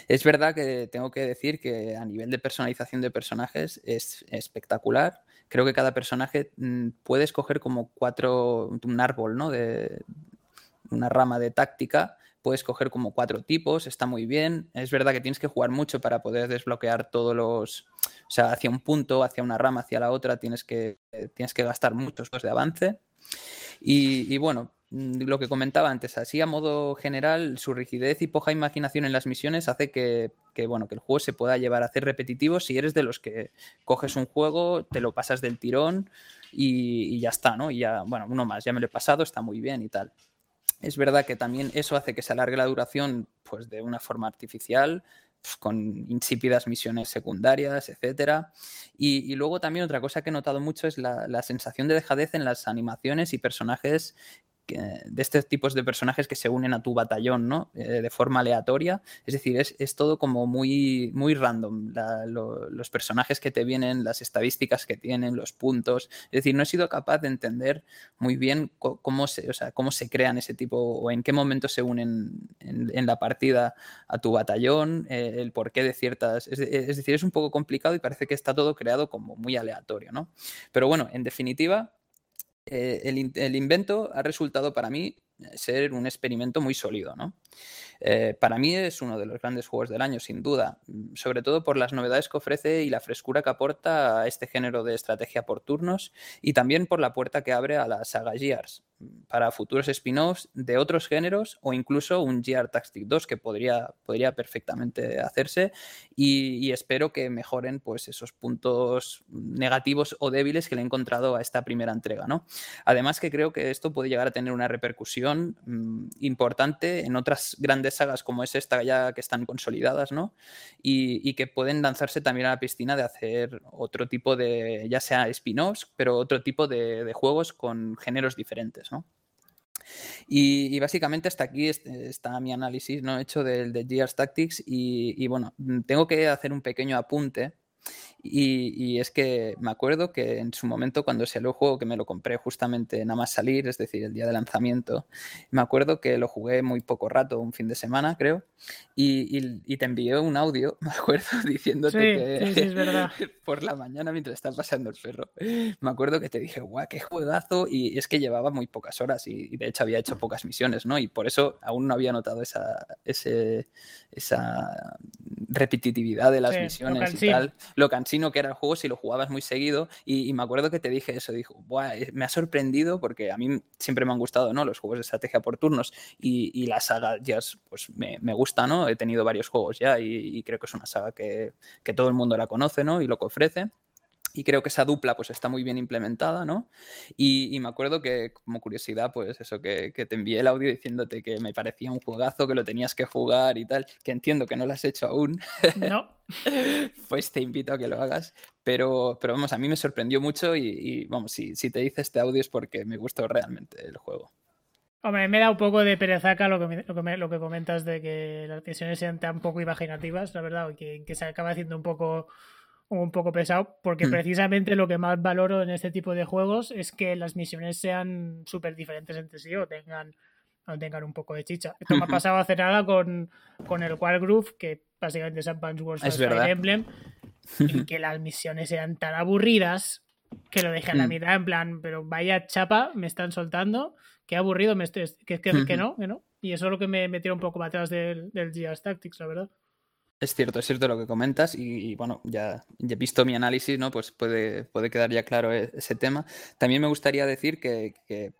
Es verdad que tengo que decir que a nivel de personalización de personajes es espectacular. Creo que cada personaje mm, puede escoger como cuatro, un árbol, ¿no? De una rama de táctica puedes coger como cuatro tipos, está muy bien. Es verdad que tienes que jugar mucho para poder desbloquear todos los, o sea, hacia un punto, hacia una rama, hacia la otra, tienes que, tienes que gastar muchos de avance. Y, bueno, lo que comentaba antes, así a modo general, su rigidez y poca imaginación en las misiones hace que, bueno, que el juego se pueda llevar a hacer repetitivo si eres de los que coges un juego, te lo pasas del tirón y, ya está, ¿no? Y ya, bueno, uno más, ya me lo he pasado, está muy bien y tal. Es verdad que también eso hace que se alargue la duración pues, de una forma artificial, pues, con insípidas misiones secundarias, etc. Y, luego también otra cosa que he notado mucho es la sensación de dejadez en las animaciones y personajes de estos tipos de personajes que se unen a tu batallón, ¿no? Eh, de forma aleatoria. Es decir, es, todo como muy, muy random. los personajes que te vienen, las estadísticas que tienen, los puntos. Es decir, no he sido capaz de entender muy bien cómo se, o sea, cómo se crean ese tipo o en qué momento se unen en, la partida a tu batallón, eh, el porqué de ciertas. Es, es decir, es un poco complicado y parece que está todo creado como muy aleatorio, ¿no? Pero bueno, en definitiva eh, el, invento ha resultado para mí eh, ser un experimento muy sólido. ¿no? Eh, para mí es uno de los grandes juegos del año, sin duda, mm, sobre todo por las novedades que ofrece y la frescura que aporta a este género de estrategia por turnos y también por la puerta que abre a la saga Gears para futuros spin-offs de otros géneros o incluso un GR Tactic 2 que podría, podría perfectamente hacerse y, espero que mejoren pues esos puntos negativos o débiles que le he encontrado a esta primera entrega. ¿no? Además que creo que esto puede llegar a tener una repercusión mm, importante en otras grandes sagas como es esta ya que están consolidadas ¿no? y, que pueden lanzarse también a la piscina de hacer otro tipo de, ya sea spin-offs, pero otro tipo de juegos con géneros diferentes. Y, básicamente hasta aquí está mi análisis ¿no? hecho del de Gears Tactics y, y bueno, tengo que hacer un pequeño apunte y, es que me acuerdo que en su momento cuando salió el juego, que me lo compré justamente nada más salir, es decir, el día de lanzamiento, me acuerdo que lo jugué muy poco rato, un fin de semana creo, y, te envié un audio, me acuerdo, diciéndote que por la mañana mientras estaba pasando el perro, me acuerdo que te dije, guau, qué juegazo, y es que llevaba muy pocas horas y, de hecho había hecho pocas misiones, ¿no? Y por eso aún no había notado esa, ese, esa repetitividad de las misiones y tal, lo cansino que era el juego si lo jugabas muy seguido. Y, me acuerdo que te dije eso, dijo, eh, me ha sorprendido porque a mí siempre me han gustado ¿no? los juegos de estrategia por turnos y, la saga ya pues me, me, gusta, ¿no? He tenido varios juegos ya y, creo que es una saga que, que, todo el mundo la conoce ¿no? y lo que ofrece y creo que esa dupla pues está muy bien implementada, ¿no? Y, me acuerdo que como curiosidad, pues eso, que, te envié el audio diciéndote que me parecía un juegazo, que lo tenías que jugar y tal, que entiendo que no lo has hecho aún. No. pues te invito a que lo hagas, pero, pero vamos, a mí me sorprendió mucho y, vamos, si, si te dice este audio es porque me gustó realmente el juego. Hombre, me da un poco de perezaca lo que, lo que, lo que comentas de que las decisiones sean tan poco imaginativas, la verdad, que, que se acaba haciendo un poco un poco pesado, porque hmm. precisamente lo que más valoro en este tipo de juegos es que las misiones sean súper diferentes entre sí o tengan, o tengan un poco de chicha. Esto me ha pasado hace nada con, con el Wild Groove, que básicamente es Advance Wars Fire Emblem, y que las misiones eran tan aburridas que lo dejé a la hmm. mitad, en plan, pero vaya chapa, me están soltando, qué aburrido me estoy, que, que, que no, que no. Y eso es lo que me, me tira un poco para atrás del, del Gears Tactics, la verdad. Es cierto, es cierto lo que comentas y, bueno, ya, he visto mi análisis, ¿no? Pues puede, puede quedar ya claro e, ese tema. También me gustaría decir que,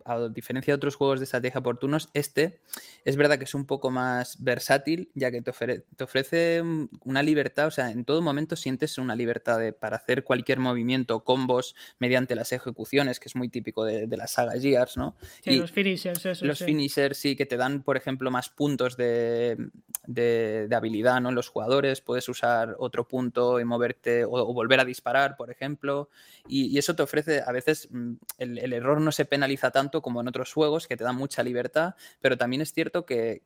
a diferencia de otros juegos de estrategia por turnos, este es verdad que es un poco más versátil, ya que te, te ofrece una libertad, o sea, en todo momento sientes una libertad de, para hacer cualquier movimiento, combos mediante las ejecuciones, que es muy típico de, la saga Gears, ¿no? Sí, los finishers, eso. Los finishers, sí, que te dan, por ejemplo, más puntos de, de habilidad, ¿no? Los jugadores puedes usar otro punto y moverte o, volver a disparar, por ejemplo, y, eso te ofrece, a veces mm, el, error no se penaliza tanto como en otros juegos que te dan mucha libertad, pero también es cierto que,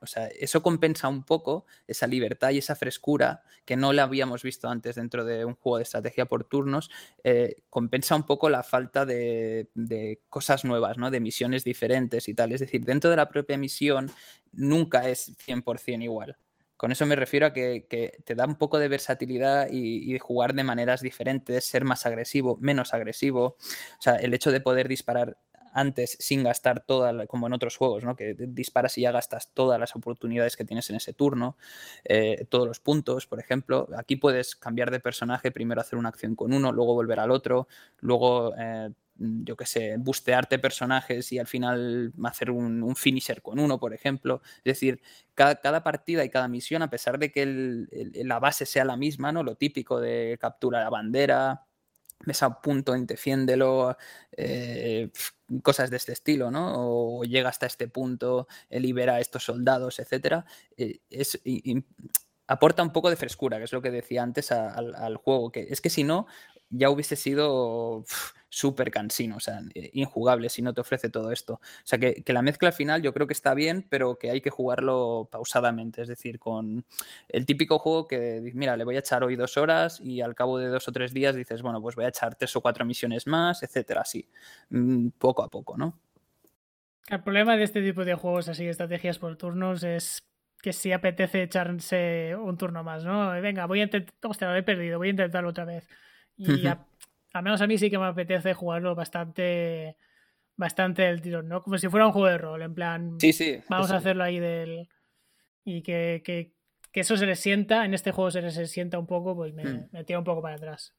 o sea, eso compensa un poco esa libertad y esa frescura que no la habíamos visto antes dentro de un juego de estrategia por turnos. Eh, compensa un poco la falta de, de, cosas nuevas, ¿no? De misiones diferentes y tal. Es decir, dentro de la propia misión nunca es 100% igual. Con eso me refiero a que, te da un poco de versatilidad y, jugar de maneras diferentes, ser más agresivo, menos agresivo. O sea, el hecho de poder disparar antes sin gastar todas, como en otros juegos, ¿no? que disparas y ya gastas todas las oportunidades que tienes en ese turno, eh, todos los puntos, por ejemplo. Aquí puedes cambiar de personaje, primero hacer una acción con uno, luego volver al otro, luego eh, yo qué sé, bustearte personajes y al final hacer un, finisher con uno, por ejemplo. Es decir, cada, partida y cada misión, a pesar de que la base sea la misma, ¿no? Lo típico de captura la bandera, ves a punto defiéndelo, eh, cosas de este estilo, ¿no? O llega hasta este punto, eh, libera a estos soldados, etcétera. Eh, es, aporta un poco de frescura, que es lo que decía antes al, al, juego, que es que si no, ya hubiese sido súper cansino, o sea, eh, injugable si no te ofrece todo esto. O sea, que, la mezcla al final yo creo que está bien, pero que hay que jugarlo pausadamente, es decir, con el típico juego que, mira, le voy a echar hoy dos horas y al cabo de dos o tres días dices, bueno, pues voy a echar tres o cuatro misiones más, etcétera, así, mm, poco a poco, ¿no? El problema de este tipo de juegos así, estrategias por turnos, es que si apetece echarse un turno más, ¿no? Venga, voy a intentar, lo he perdido, voy a intentarlo otra vez. Y al menos a mí sí que me apetece jugarlo bastante bastante el tirón, ¿no? Como si fuera un juego de rol, en plan, sí, sí, vamos a hacerlo ahí del... Y que, que, que, eso se le sienta, en este juego se le sienta un poco, pues me, mm. me tira un poco para atrás.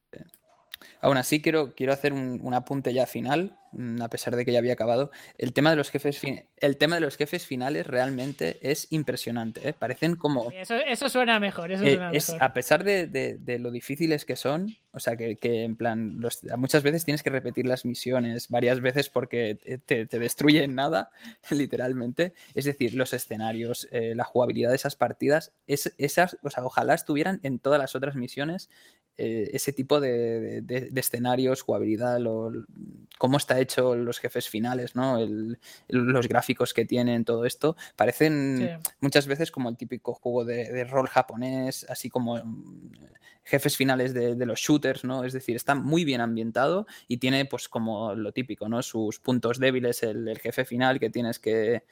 Aún así, quiero, quiero hacer un, apunte ya final, mm, a pesar de que ya había acabado. El tema de los jefes, el tema de los jefes finales realmente es impresionante. ¿eh? Parecen como. Eso, suena mejor. Eso eh, suena es, A pesar de, lo difíciles que son, o sea, que, en plan, muchas veces tienes que repetir las misiones varias veces porque te, destruyen nada, literalmente. Es decir, los escenarios, eh, la jugabilidad de esas partidas, es, esas, o sea, ojalá estuvieran en todas las otras misiones eh, ese tipo de, escenarios, jugabilidad, cómo está hecho los jefes finales, ¿no? los gráficos que tienen, todo esto, parecen muchas veces como el típico juego de, rol japonés, así como mm, jefes finales de, los shooters, ¿no? Es decir, está muy bien ambientado y tiene pues como lo típico, ¿no? Sus puntos débiles, el jefe final que tienes que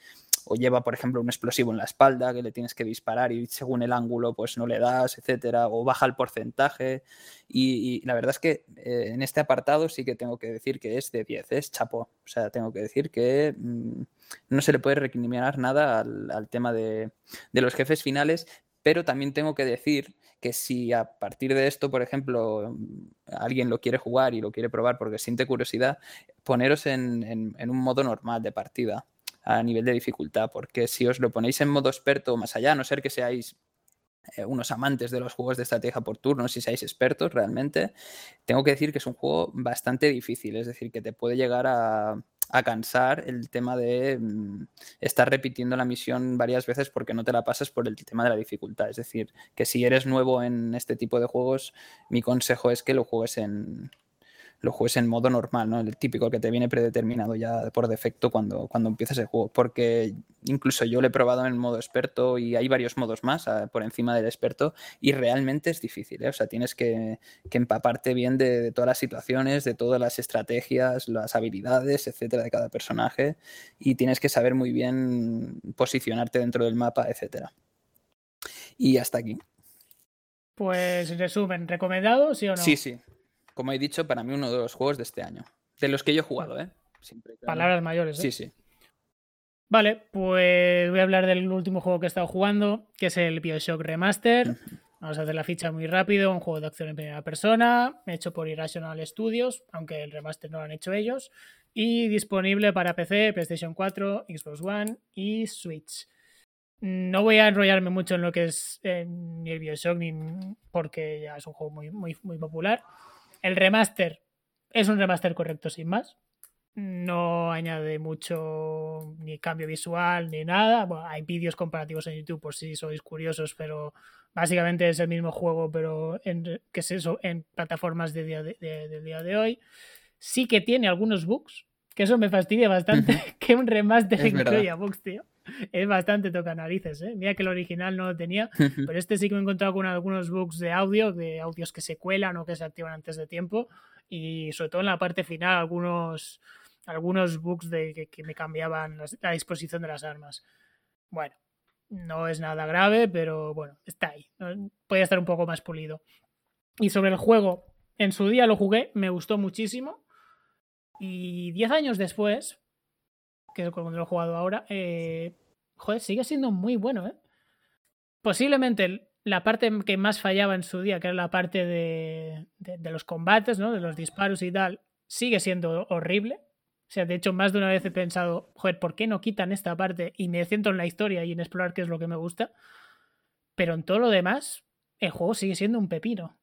o lleva, por ejemplo, un explosivo en la espalda que le tienes que disparar y según el ángulo pues no le das, etcétera, o baja el porcentaje. Y, la verdad es que eh, en este apartado sí que tengo que decir que es de 10, es chapo. O sea, tengo que decir que mm, no se le puede recriminar nada al, tema de, los jefes finales, pero también tengo que decir que si a partir de esto, por ejemplo, alguien lo quiere jugar y lo quiere probar porque siente curiosidad, poneros en un modo normal de partida a nivel de dificultad, porque si os lo ponéis en modo experto más allá, no ser que seáis eh, unos amantes de los juegos de estrategia por turnos si seáis expertos realmente, tengo que decir que es un juego bastante difícil, es decir, que te puede llegar a, cansar el tema de mm, estar repitiendo la misión varias veces porque no te la pasas por el tema de la dificultad. Es decir, que si eres nuevo en este tipo de juegos, mi consejo es que lo juegues en, lo juegues en modo normal, ¿no? El típico que te viene predeterminado ya por defecto cuando, cuando empiezas el juego. Porque incluso yo lo he probado en modo experto y hay varios modos más ah, por encima del experto y realmente es difícil, ¿eh? O sea, tienes que, empaparte bien de, todas las situaciones, de todas las estrategias, las habilidades, etcétera, de cada personaje y tienes que saber muy bien posicionarte dentro del mapa, etcétera. Y hasta aquí. Pues resumen, ¿recomendado, sí o no? Sí, sí como he dicho, para mí uno de los juegos de este año. De los que yo he jugado, ¿eh? Palabras mayores, ¿eh? Sí, sí. Vale, pues voy a hablar del último juego que he estado jugando, que es el Bioshock Remaster. Vamos a hacer la ficha muy rápido, un juego de acción en primera persona, hecho por Irrational Studios, aunque el remaster no lo han hecho ellos, y disponible para PC, PlayStation 4, Xbox One y Switch. No voy a enrollarme mucho en lo que es eh, ni el Bioshock, ni porque ya es un juego muy, muy, muy popular. El remaster es un remaster correcto, sin más. No añade mucho ni cambio visual ni nada. hay vídeos comparativos en YouTube por si sois curiosos, pero básicamente es el mismo juego, pero en, que es eso, en plataformas de día de, del día de hoy. Sí que tiene algunos bugs, que eso me fastidia bastante, que un remaster incluya bugs, tío. Es bastante toca narices, ¿eh? Mira que el original no lo tenía, pero este sí que me he encontrado con algunos bugs de audio, de audios que se cuelan o que se activan antes de tiempo, y sobre todo en la parte final algunos, algunos bugs de que, me cambiaban la disposición de las armas. Bueno, no es nada grave, pero bueno, está ahí. Podría estar un poco más pulido. Y sobre el juego, en su día lo jugué, me gustó muchísimo. Y 10 años después, que es cuando lo he jugado ahora, eh, joder, sigue siendo muy bueno, ¿eh? Posiblemente la parte que más fallaba en su día, que era la parte de, de, los combates, ¿no? De los disparos y tal, sigue siendo horrible. O sea, de hecho, más de una vez he pensado, joder, ¿por qué no quitan esta parte y me centro en la historia y en explorar qué es lo que me gusta? Pero en todo lo demás, el juego sigue siendo un pepino.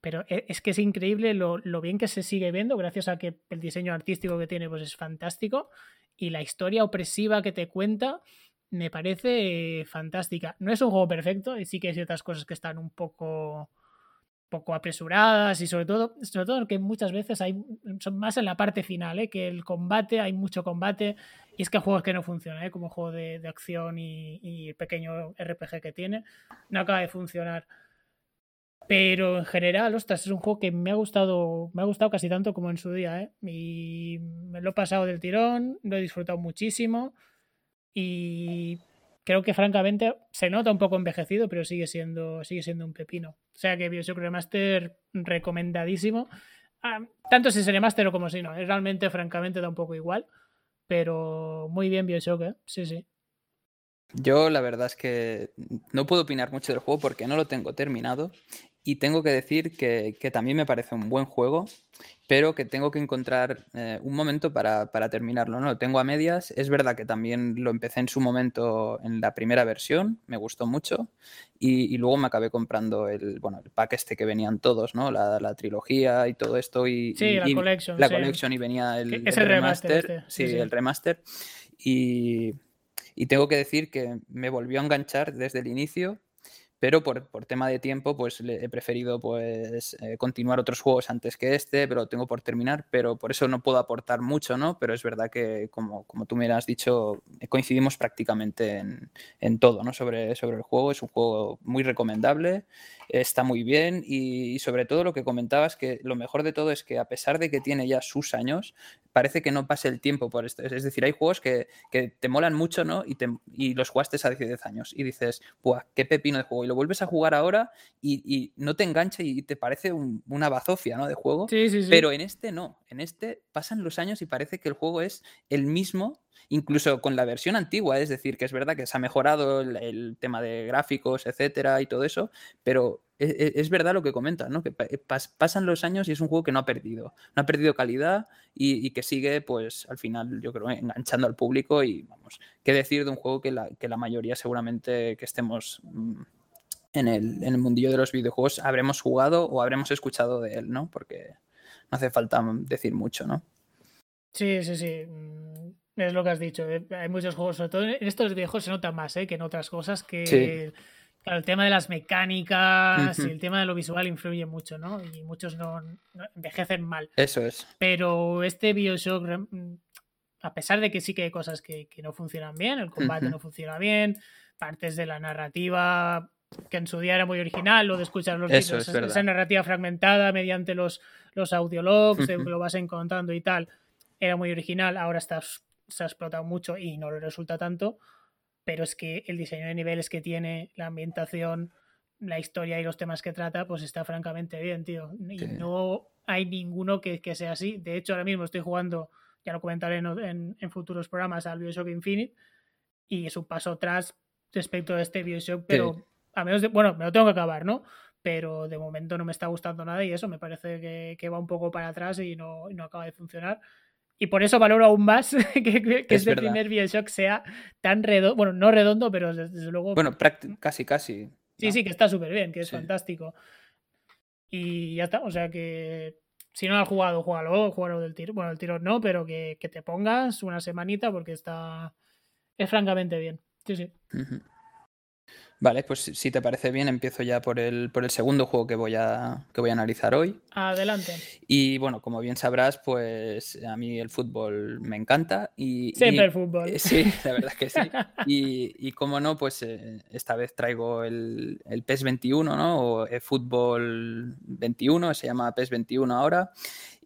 Pero e, es que es increíble lo, lo, bien que se sigue viendo, gracias a que el diseño artístico que tiene pues es fantástico y la historia opresiva que te cuenta me parece fantástica. No es un juego perfecto y sí que hay ciertas cosas que están un poco poco apresuradas y sobre todo sobre todo que muchas veces hay son más en la parte final ¿eh? que el combate hay mucho combate y es que hay juegos que no funcionan ¿eh? como juego de, acción y, y, pequeño RPG que tiene no acaba de funcionar pero en general, ostras, es un juego que me ha gustado, me ha gustado casi tanto como en su día, ¿eh? Y me lo he pasado del tirón, lo he disfrutado muchísimo. Y creo que francamente se nota un poco envejecido, pero sigue siendo, sigue siendo un pepino. O sea que Bioshock Remaster recomendadísimo. Ah, tanto si es remaster o como si no. Realmente, francamente, da un poco igual. Pero muy bien Bioshock, ¿eh? Sí, sí. Yo la verdad es que no puedo opinar mucho del juego porque no lo tengo terminado y tengo que decir que, también me parece un buen juego, pero que tengo que encontrar eh, un momento para, terminarlo. ¿no? Lo tengo a medias. Es verdad que también lo empecé en su momento en la primera versión, me gustó mucho, y, luego me acabé comprando el, bueno, el pack este que venían todos, ¿no? La, trilogía y todo esto. Y, sí, la collection. La collection y venía el, remaster. Este, sí, el remaster. Y, y tengo que decir que me volvió a enganchar desde el inicio pero por, tema de tiempo, pues he preferido pues eh, continuar otros juegos antes que este, pero tengo por terminar, pero por eso no puedo aportar mucho, ¿no? Pero es verdad que, como, como tú me has dicho, coincidimos prácticamente en, todo, ¿no? Sobre, sobre el juego, es un juego muy recomendable, está muy bien y, sobre todo lo que comentabas, que lo mejor de todo es que a pesar de que tiene ya sus años, parece que no pase el tiempo por esto. Es decir, hay juegos que, te molan mucho, ¿no? Y, te, y los jugaste hace 10 años y dices, ¡buah, qué pepino de juego! Y lo vuelves a jugar ahora y, no te engancha y te parece una bazofia ¿no? de juego. Pero en este no, en este pasan los años y parece que el juego es el mismo, incluso con la versión antigua, es decir, que es verdad que se ha mejorado el, tema de gráficos, etcétera, y todo eso, pero e, e, es, verdad lo que comentas, ¿no? Que pasan los años y es un juego que no ha perdido, no ha perdido calidad y, que sigue, pues al final, yo creo, enganchando al público y vamos, qué decir de un juego que la, que la mayoría seguramente que estemos mm, en el, mundillo de los videojuegos habremos jugado o habremos escuchado de él, ¿no? Porque no hace falta decir mucho, ¿no? Sí, sí, sí. Mm, es lo que has dicho. Eh, hay muchos juegos, sobre todo en estos videojuegos se nota más ¿eh? que en otras cosas que... el tema de las mecánicas y el tema de lo visual influye mucho, ¿no? Y muchos no, envejecen mal. Eso es. Pero este Bioshock, a pesar de que sí que hay cosas que, no funcionan bien, el combate no funciona bien, partes de la narrativa que en su día era muy original, lo de escuchar los Eso esa narrativa fragmentada mediante los, los audiologs, que lo vas encontrando y tal, era muy original, ahora está, se ha explotado mucho y no le resulta tanto, pero es que el diseño de niveles que tiene, la ambientación, la historia y los temas que trata, pues está francamente bien, tío. Y no hay ninguno que, sea así. De hecho, ahora mismo estoy jugando, ya lo comentaré en, en, futuros programas, al Bioshock Infinite, y es un paso atrás respecto a este Bioshock, pero a menos de, bueno, me lo tengo que acabar, ¿no? Pero de momento no me está gustando nada y eso me parece que, va un poco para atrás y no, acaba de funcionar. Y por eso valoro aún más que, que este primer Bioshock sea tan redondo, bueno, no redondo, pero desde, luego... Bueno, casi, casi. Sí, sí, que está súper bien, que es fantástico. Y ya está, o sea que si no has jugado, jugalo, jugalo del tiro. Bueno, el tiro no, pero que, te pongas una semanita porque está... Es francamente bien. Sí, sí. Vale, pues si te parece bien, empiezo ya por el, por el segundo juego que voy, a, que voy a analizar hoy. Adelante. Y bueno, como bien sabrás, pues a mí el fútbol me encanta. Y, Siempre el fútbol. Eh, sí, la verdad es que sí. Y, como no, pues eh, esta vez traigo el, el PES 21, ¿no? O el Fútbol 21, se llama PES 21 ahora.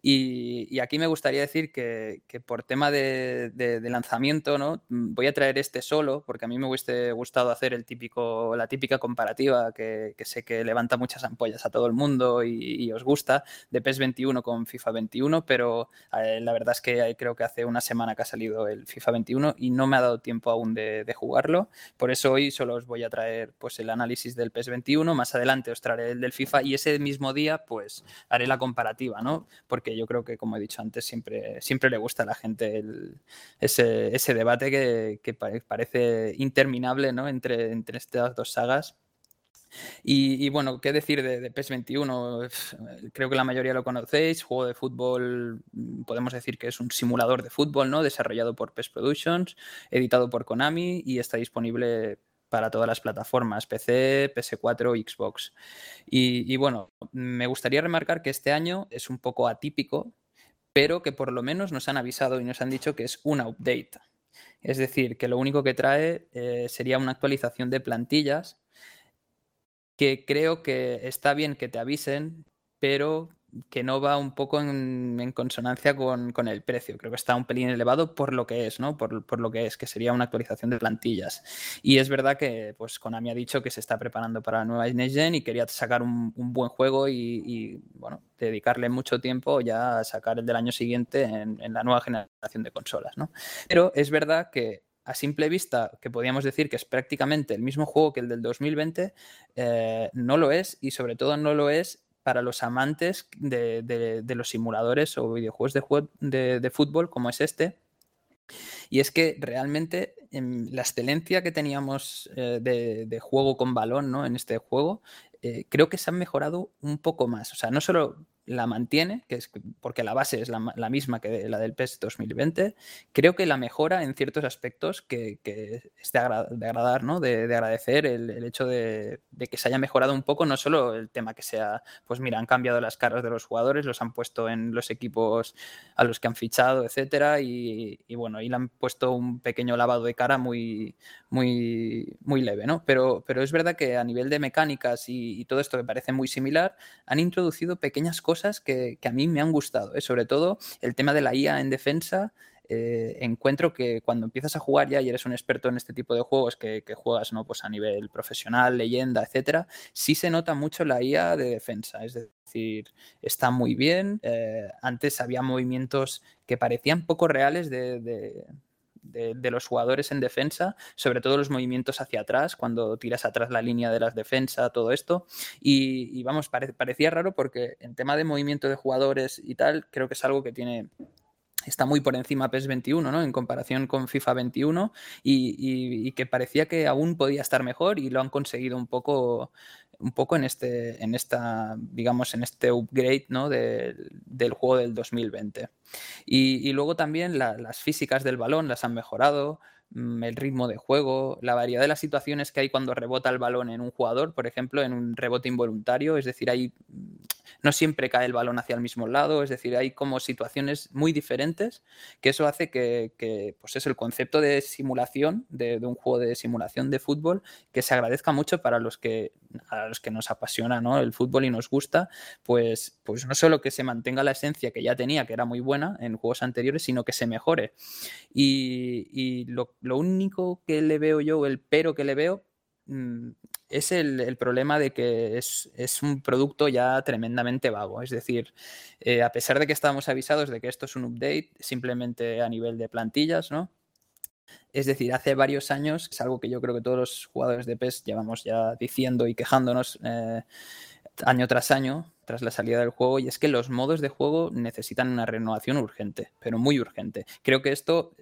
Y, aquí me gustaría decir que, por tema de, lanzamiento, ¿no? Mm, voy a traer este solo, porque a mí me hubiese gustado hacer el típico, la típica comparativa que, sé que levanta muchas ampollas a todo el mundo y, os gusta, de PES 21 con FIFA 21, pero eh, la verdad es que creo que hace una semana que ha salido el FIFA 21 y no me ha dado tiempo aún de, jugarlo. Por eso hoy solo os voy a traer pues, el análisis del PES 21, más adelante os traeré el del FIFA y ese mismo día pues haré la comparativa, ¿no? Porque yo creo que, como he dicho antes, siempre, siempre le gusta a la gente ese, debate que, parece interminable ¿no? entre, entre estas dos sagas. Y, bueno, ¿qué decir de, PES 21? Creo que la mayoría lo conocéis. Juego de fútbol, mm, podemos decir que es un simulador de fútbol, ¿no? Desarrollado por PES Productions, editado por Konami y está disponible para todas las plataformas, PC, PS4, Xbox. Y, bueno, me gustaría remarcar que este año es un poco atípico, pero que por lo menos nos han avisado y nos han dicho que es un update. Es decir, que lo único que trae eh, sería una actualización de plantillas, que creo que está bien que te avisen, pero que no va un poco en, consonancia con, el precio. Creo que está un pelín elevado por lo que es, ¿no? Por, lo que es, que sería una actualización de plantillas. Y es verdad que pues Konami ha dicho que se está preparando para la nueva Next Gen y quería sacar un, buen juego y, bueno, dedicarle mucho tiempo ya a sacar el del año siguiente en, la nueva generación de consolas, ¿no? Pero es verdad que a simple vista, que podríamos decir que es prácticamente el mismo juego que el del 2020, eh, no lo es y sobre todo no lo es para los amantes de, los simuladores o videojuegos de, de, fútbol como es este. Y es que realmente em, la excelencia que teníamos eh, de, juego con balón ¿no? en este juego, eh, creo que se han mejorado un poco más. O sea, no solo la mantiene, que es porque la base es la, misma que la del PES 2020. Creo que la mejora en ciertos aspectos que, es de, agradar, ¿no? de, agradecer el, hecho de, que se haya mejorado un poco, no solo el tema que sea, pues mira, han cambiado las caras de los jugadores, los han puesto en los equipos a los que han fichado, etcétera, y, bueno, y le han puesto un pequeño lavado de cara muy, muy, muy leve, ¿no? Pero, pero es verdad que a nivel de mecánicas y, todo esto que parece muy similar, han introducido pequeñas cosas que, a mí me han gustado, ¿eh? sobre todo el tema de la IA en defensa. Eh, encuentro que cuando empiezas a jugar ya y eres un experto en este tipo de juegos que, juegas ¿no? pues a nivel profesional, leyenda, etcétera, sí se nota mucho la IA de defensa. Es decir, está muy bien. Eh, antes había movimientos que parecían poco reales de, los jugadores en defensa, sobre todo los movimientos hacia atrás, cuando tiras atrás la línea de las defensas, todo esto. Y, vamos, parecía raro porque en tema de movimiento de jugadores y tal, creo que es algo que tiene está muy por encima PES 21, ¿no? En comparación con FIFA 21 y, que parecía que aún podía estar mejor y lo han conseguido un poco un poco en este, en esta, digamos, en este upgrade ¿no? del juego del 2020. Y, luego también las físicas del balón las han mejorado, mm, el ritmo de juego, la variedad de las situaciones que hay cuando rebota el balón en un jugador, por ejemplo, en un rebote involuntario, es decir, hay no siempre cae el balón hacia el mismo lado, es decir, hay como situaciones muy diferentes que eso hace que, pues es el concepto de simulación, de, un juego de simulación de fútbol, que se agradezca mucho para los que, a los que nos apasiona el fútbol y nos gusta, pues, pues no solo que se mantenga la esencia que ya tenía, que era muy buena en juegos anteriores, sino que se mejore. Y, lo, lo único que le veo yo, el pero que le veo, es el, problema de que es, un producto ya tremendamente vago. Es decir, eh, a pesar de que estábamos avisados de que esto es un update simplemente a nivel de plantillas, ¿no? Es decir, hace varios años, es algo que yo creo que todos los jugadores de PES llevamos ya diciendo y quejándonos eh, año tras año, tras la salida del juego, y es que los modos de juego necesitan una renovación urgente, pero muy urgente. Creo que esto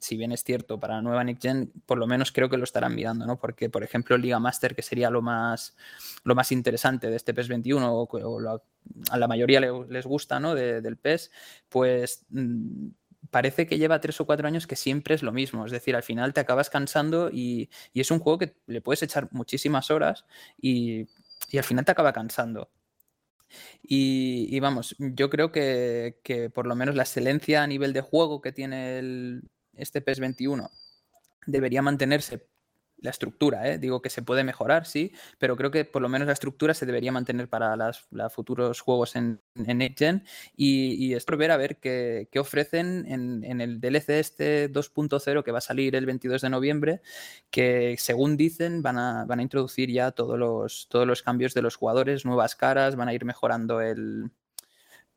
si bien es cierto, para la nueva Nick Gen, por lo menos creo que lo estarán mirando, ¿no? Porque, por ejemplo, Liga Master, que sería lo más, lo más interesante de este PES 21, o, a la mayoría les gusta, ¿no? del PES, pues mm, parece que lleva tres o cuatro años que siempre es lo mismo. Es decir, al final te acabas cansando y, es un juego que le puedes echar muchísimas horas y, al final te acaba cansando. Y, vamos, yo creo que, que, por lo menos la excelencia a nivel de juego que tiene el, este PES 21 debería mantenerse la estructura, ¿eh? digo que se puede mejorar, sí, pero creo que por lo menos la estructura se debería mantener para los futuros juegos en, en Next Gen y, es por ver a ver qué, ofrecen en, el DLC este 2.0 que va a salir el 22 de noviembre, que según dicen van a, van a introducir ya todos los, todos los cambios de los jugadores, nuevas caras, van a ir mejorando el,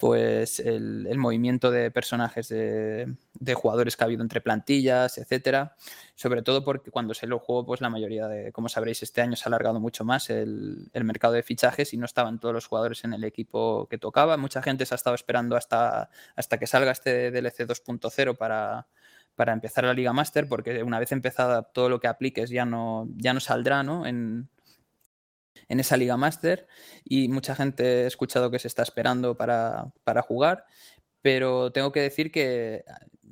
pues el, movimiento de personajes de, jugadores que ha habido entre plantillas, etcétera. Sobre todo porque cuando se lo juego, pues la mayoría de, como sabréis, este año se ha alargado mucho más el, mercado de fichajes y no estaban todos los jugadores en el equipo que tocaba. Mucha gente se ha estado esperando hasta, hasta que salga este DLC 2.0 para, para empezar la Liga Master, porque una vez empezada todo lo que apliques ya no, ya no saldrá ¿no? En, en esa Liga Master y mucha gente he escuchado que se está esperando para, jugar, pero tengo que decir que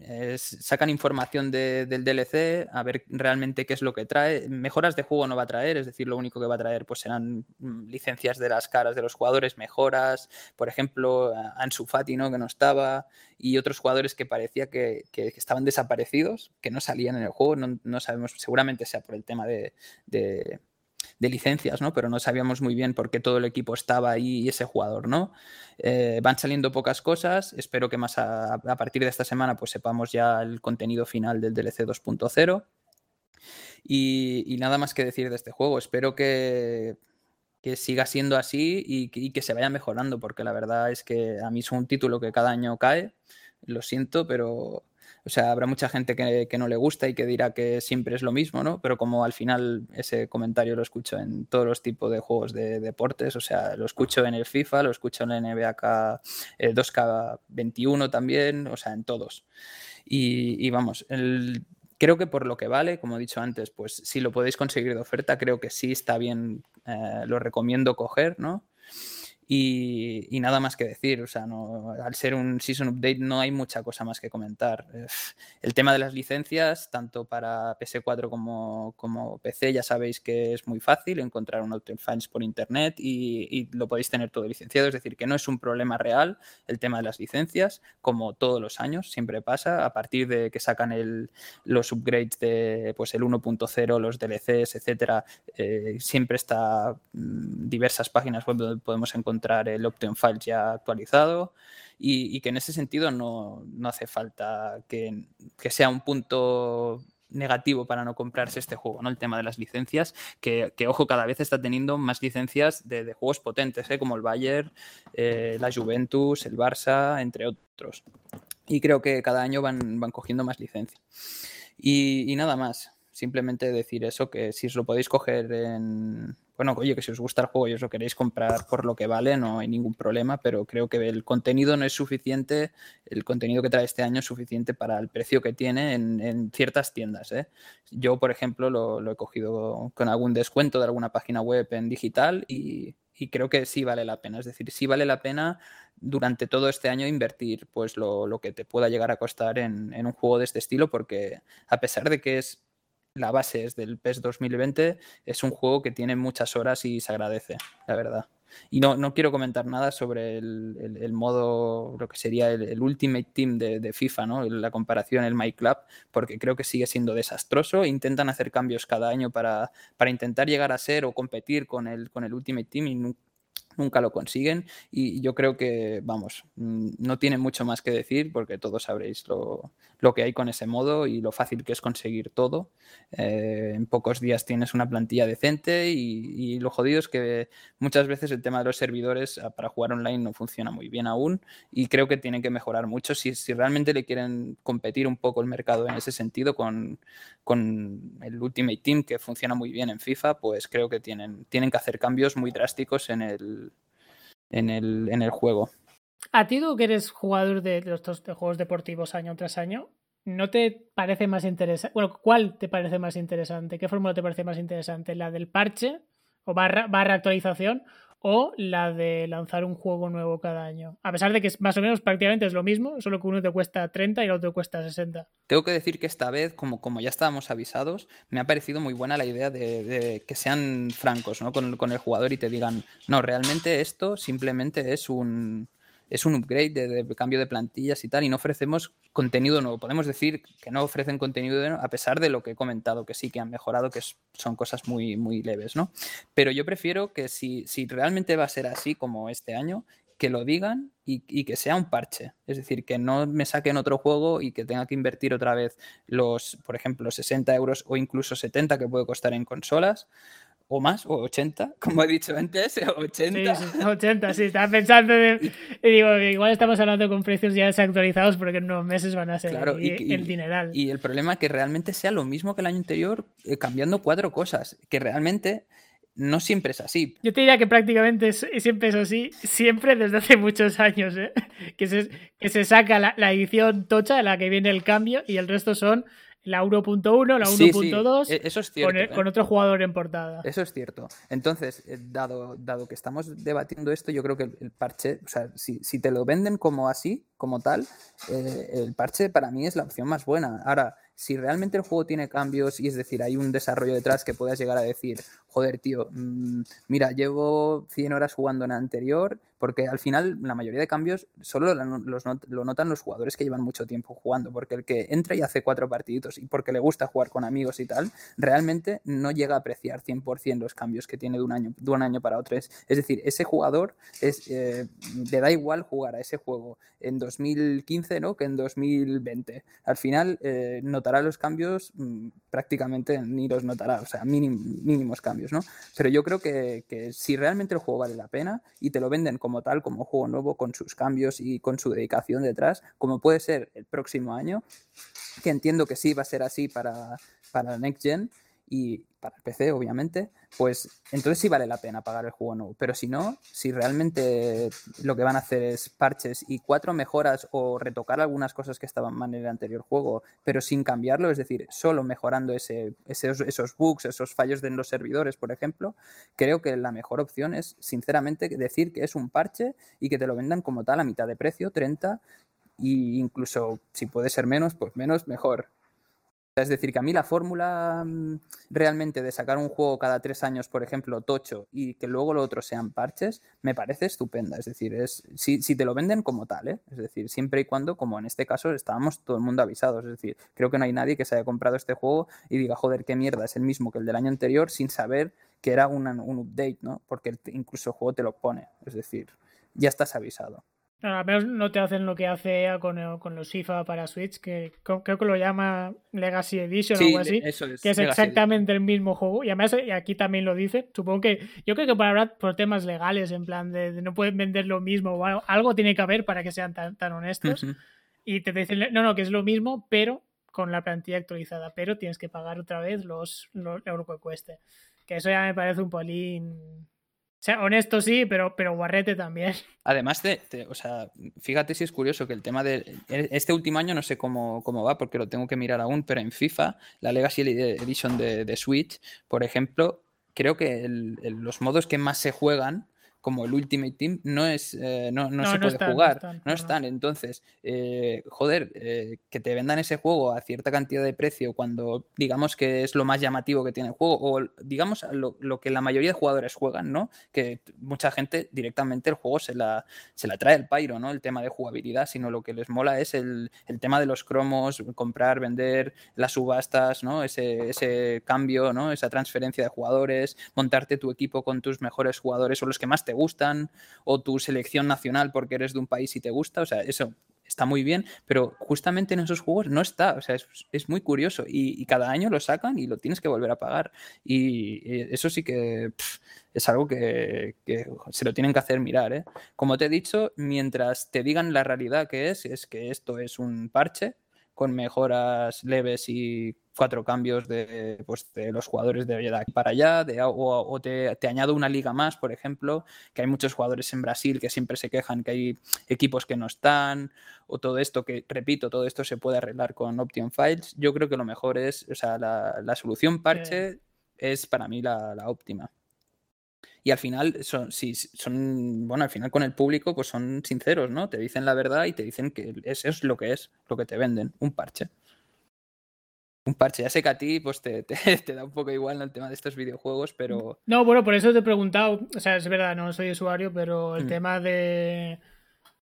eh, sacan información del DLC a ver realmente qué es lo que trae. Mejoras de juego no va a traer, es decir, lo único que va a traer pues serán mm, licencias de las caras de los jugadores, mejoras, por ejemplo, Ansu Fati, ¿no? que no estaba, y otros jugadores que parecía que, estaban desaparecidos, que no salían en el juego, no, sabemos, seguramente sea por el tema de de licencias, ¿no? Pero no sabíamos muy bien por qué todo el equipo estaba ahí y ese jugador, ¿no? Eh, van saliendo pocas cosas, espero que más a, partir de esta semana pues sepamos ya el contenido final del DLC 2.0 y, nada más que decir de este juego, espero que, siga siendo así y, y que se vaya mejorando porque la verdad es que a mí es un título que cada año cae, lo siento, pero o sea, habrá mucha gente que, no le gusta y que dirá que siempre es lo mismo, ¿no? Pero como al final ese comentario lo escucho en todos los tipos de juegos de deportes, o sea, lo escucho en el FIFA, lo escucho en el NBA 2K21 también, o sea, en todos. Y, vamos, creo que por lo que vale, como he dicho antes, pues si lo podéis conseguir de oferta, creo que sí está bien, eh, lo recomiendo coger, ¿no? Y, nada más que decir, o sea, no, al ser un season update no hay mucha cosa más que comentar. El tema de las licencias, tanto para PS4 como, como PC, ya sabéis que es muy fácil encontrar un Outer Files por internet y, lo podéis tener todo licenciado, es decir, que no es un problema real el tema de las licencias, como todos los años, siempre pasa, a partir de que sacan el, los upgrades de pues el 1.0, los DLCs, etcétera, eh, siempre está mm, diversas páginas web donde podemos encontrar el Option File ya actualizado y, que en ese sentido no, hace falta que, sea un punto negativo para no comprarse este juego, ¿no? El tema de las licencias, que, ojo, cada vez está teniendo más licencias de, juegos potentes, ¿eh? como el Bayern, eh, la Juventus, el Barça, entre otros. Y creo que cada año van, van cogiendo más licencias. y, nada más simplemente decir eso, que si os lo podéis coger en... Bueno, oye, que si os gusta el juego y os lo queréis comprar por lo que vale, no hay ningún problema, pero creo que el contenido no es suficiente, el contenido que trae este año es suficiente para el precio que tiene en, ciertas tiendas. ¿eh? Yo, por ejemplo, lo, he cogido con algún descuento de alguna página web en digital y, creo que sí vale la pena. Es decir, sí vale la pena durante todo este año invertir pues lo, que te pueda llegar a costar en, en, un juego de este estilo, porque a pesar de que es la base es del PES 2020, es un juego que tiene muchas horas y se agradece, la verdad. Y no, no quiero comentar nada sobre el, modo, lo que sería el, Ultimate Team de, FIFA, ¿no? la comparación, el My Club, porque creo que sigue siendo desastroso. Intentan hacer cambios cada año para, para intentar llegar a ser o competir con el, con el Ultimate Team y nunca lo consiguen y yo creo que, vamos, mm, no tiene mucho más que decir porque todos sabréis lo, que hay con ese modo y lo fácil que es conseguir todo. Eh, en pocos días tienes una plantilla decente y, lo jodido es que muchas veces el tema de los servidores ah, para jugar online no funciona muy bien aún y creo que tienen que mejorar mucho si, si realmente le quieren competir un poco el mercado en ese sentido con, con el Ultimate Team que funciona muy bien en FIFA, pues creo que tienen, tienen que hacer cambios muy drásticos en el en el, en el juego. A ti, tú que eres jugador de los juegos deportivos año tras año, ¿no te parece más interesante? Bueno, ¿cuál te parece más interesante? ¿Qué fórmula te parece más interesante? ¿La del parche o barra, barra actualización o la de lanzar un juego nuevo cada año. A pesar de que más o menos prácticamente es lo mismo, solo que uno te cuesta 30 y el otro cuesta 60. Tengo que decir que esta vez, como, como ya estábamos avisados, me ha parecido muy buena la idea de, que sean francos ¿no? con, con el jugador y te digan, no, realmente esto simplemente es un, es un upgrade de, cambio de plantillas y tal, y no ofrecemos contenido nuevo. Podemos decir que no ofrecen contenido nuevo, a pesar de lo que he comentado, que sí que han mejorado, que son cosas muy, muy leves, ¿no? Pero yo prefiero que si, si realmente va a ser así como este año, que lo digan y, y, que sea un parche. Es decir, que no me saquen otro juego y que tenga que invertir otra vez los, por ejemplo, 60 euros o incluso 70 que puede costar en consolas o más, o 80, como he dicho antes, 80. Sí, 80, sí, estaba pensando, de, digo, igual estamos hablando con precios ya desactualizados porque en unos meses van a ser el dineral. Y el problema es que realmente sea lo mismo que el año anterior, eh, cambiando cuatro cosas, que realmente no siempre es así. Yo te diría que prácticamente siempre es así, siempre desde hace muchos años, ¿eh? que, se, que se saca la, la edición tocha de la que viene el cambio y el resto son la 1.1, la 1.2, e-, eso es cierto, ¿eh? con, otro jugador en portada. Eso es cierto. Entonces, eh, dado, dado que estamos debatiendo esto, yo creo que el, parche, o sea, si, si, te lo venden como así, como tal, eh, el parche para mí es la opción más buena. Ahora, si realmente el juego tiene cambios y es decir, hay un desarrollo detrás que puedas llegar a decir, joder, tío, mm, mira, llevo 100 horas jugando en el anterior, porque al final la mayoría de cambios solo lo notan los jugadores que llevan mucho tiempo jugando, porque el que entra y hace cuatro partiditos y porque le gusta jugar con amigos y tal, realmente no llega a apreciar 100% los cambios que tiene de un año, de un año para otro. Es, decir, ese jugador es, eh, le da igual jugar a ese juego en 2015 ¿no? que en 2020. Al final eh, notará los cambios, mm, prácticamente ni los notará, o sea, mínimos cambios, Pero yo creo que, si realmente el juego vale la pena y te lo venden como como tal, como juego nuevo, con sus cambios y con su dedicación detrás, como puede ser el próximo año, que entiendo que sí va a ser así para, para Next Gen. y para el PC, obviamente, pues entonces sí vale la pena pagar el juego nuevo. Pero si no, si realmente lo que van a hacer es parches y cuatro mejoras o retocar algunas cosas que estaban mal en el anterior juego, pero sin cambiarlo, es decir, solo mejorando ese, esos, esos bugs, esos fallos de los servidores, por ejemplo, creo que la mejor opción es, sinceramente, decir que es un parche y que te lo vendan como tal a mitad de precio, 30, e incluso si puede ser menos, pues menos, mejor. Es decir, que a mí la fórmula mm, realmente de sacar un juego cada tres años, por ejemplo, tocho, y que luego lo otro sean parches, me parece estupenda. Es decir, es si, si te lo venden como tal, ¿eh? es decir, siempre y cuando, como en este caso, estábamos todo el mundo avisados. Es decir, creo que no hay nadie que se haya comprado este juego y diga, joder, qué mierda, es el mismo que el del año anterior sin saber que era un update, ¿no? Porque incluso el juego te lo pone. Es decir, ya estás avisado. No, al menos no te hacen lo que hace EA con, los FIFA para Switch, que creo que lo llama Legacy Edition o algo así, que es exactamente el mismo juego. Y además aquí también lo dice. Supongo que yo creo que por, por temas legales, en plan de, no pueden vender lo mismo o algo, tiene que haber para que sean tan, tan honestos. Y te dicen, no, no, que es lo mismo, pero con la plantilla actualizada, pero tienes que pagar otra vez los, los euros que cueste. Que eso ya me parece un polín o sea, honesto sí, pero, pero guarrete también. Además de, o sea, fíjate si es curioso que el tema de este último año no sé cómo, cómo va porque lo tengo que mirar aún, pero en FIFA, la Legacy Edition de Switch, por ejemplo, creo que los modos que más se juegan como el Ultimate Team no es eh, no, no, se puede jugar, no están. Entonces, eh, joder, eh, que te vendan ese juego a cierta cantidad de precio cuando digamos que es lo más llamativo que tiene el juego, o digamos lo, lo, que la mayoría de jugadores juegan, ¿no? Que mucha gente directamente el juego se la, se la trae el pairo, ¿no? El tema de jugabilidad, sino lo que les mola es el, el tema de los cromos, comprar, vender, las subastas, ¿no? Ese, ese cambio, ¿no? Esa transferencia de jugadores, montarte tu equipo con tus mejores jugadores o los que más te gustan, o tu selección nacional porque eres de un país y te gusta, o sea, eso está muy bien, pero justamente en esos juegos no está, o sea, es, muy curioso y, cada año lo sacan y lo tienes que volver a pagar y, eso sí que es algo que, se lo tienen que hacer mirar, ¿eh? Como te he dicho, mientras te digan la realidad que es, es que esto es un parche con mejoras leves y cuatro cambios de, pues, de los jugadores de aquí para allá, de, o, te, añado una liga más, por ejemplo, que hay muchos jugadores en Brasil que siempre se quejan que hay equipos que no están, o todo esto que, repito, todo esto se puede arreglar con Option Files. Yo creo que lo mejor es, o sea, la, solución parche es para mí la, óptima. Y al final, son, si son, bueno, al final con el público, pues son sinceros, ¿no? Te dicen la verdad y te dicen que eso es lo que es, lo que te venden, un parche un parche. Ya sé que a ti pues te, te, da un poco igual el tema de estos videojuegos, pero... No, bueno, por eso te he preguntado, o sea, es verdad, no soy usuario, pero el mm. tema de,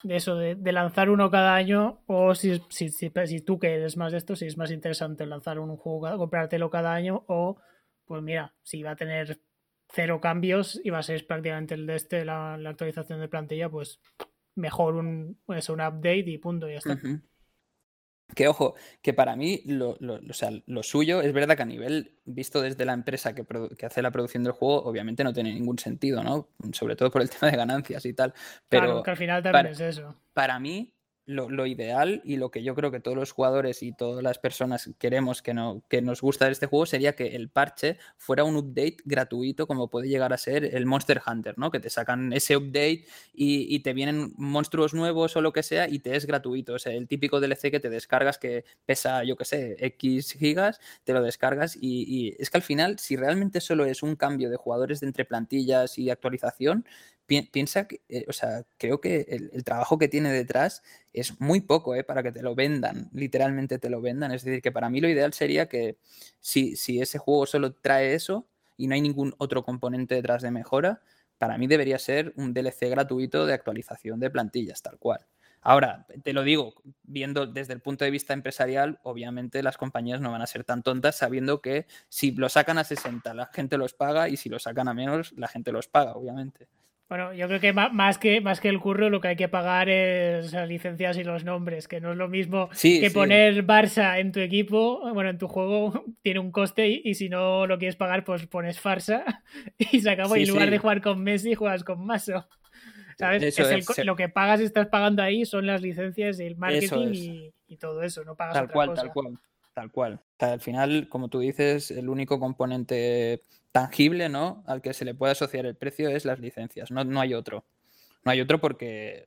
de eso, de, lanzar uno cada año, o si, si, si, tú que eres más de esto, si es más interesante lanzar un juego, comprártelo cada año, o pues mira, si va a tener cero cambios y va a ser prácticamente el de este, la, actualización de plantilla, pues mejor un, pues, un update y punto, y ya está. Que ojo, que para mí lo, o sea, lo, suyo es verdad que a nivel visto desde la empresa que, que, hace la producción del juego, obviamente no tiene ningún sentido, ¿no? Sobre todo por el tema de ganancias y tal. Pero claro, que al final también es eso. Para mí, lo, ideal y lo que yo creo que todos los jugadores y todas las personas queremos que, no, que nos gusta de este juego sería que el parche fuera un update gratuito como puede llegar a ser el Monster Hunter, ¿no? Que te sacan ese update y, te vienen monstruos nuevos o lo que sea y te es gratuito. O sea, el típico DLC que te descargas que pesa, yo que sé, X gigas, te lo descargas y, y es que al final, si realmente solo es un cambio de jugadores de entre plantillas y actualización, piensa que, eh, o sea, creo que el, trabajo que tiene detrás es muy poco ¿eh? para que te lo vendan, literalmente te lo vendan. Es decir, que para mí lo ideal sería que si, si ese juego solo trae eso y no hay ningún otro componente detrás de mejora, para mí debería ser un DLC gratuito de actualización de plantillas, tal cual. Ahora, te lo digo, viendo desde el punto de vista empresarial, obviamente las compañías no van a ser tan tontas sabiendo que si lo sacan a 60 la gente los paga y si lo sacan a menos la gente los paga, obviamente. Bueno, yo creo que más que más que el curro lo que hay que pagar es las licencias y los nombres, que no es lo mismo que poner Barça en tu equipo, bueno, en tu juego tiene un coste y, si no lo quieres pagar, pues pones Farsa y se acabó. y en lugar de jugar con Messi, juegas con Maso. ¿Sabes? Lo que pagas y estás pagando ahí son las licencias, el marketing y, todo eso, no pagas tal cual, Tal cual. Tal cual. Al final, como tú dices, el único componente tangible, ¿no? Al que se le puede asociar el precio es las licencias, no, no hay otro. No hay otro porque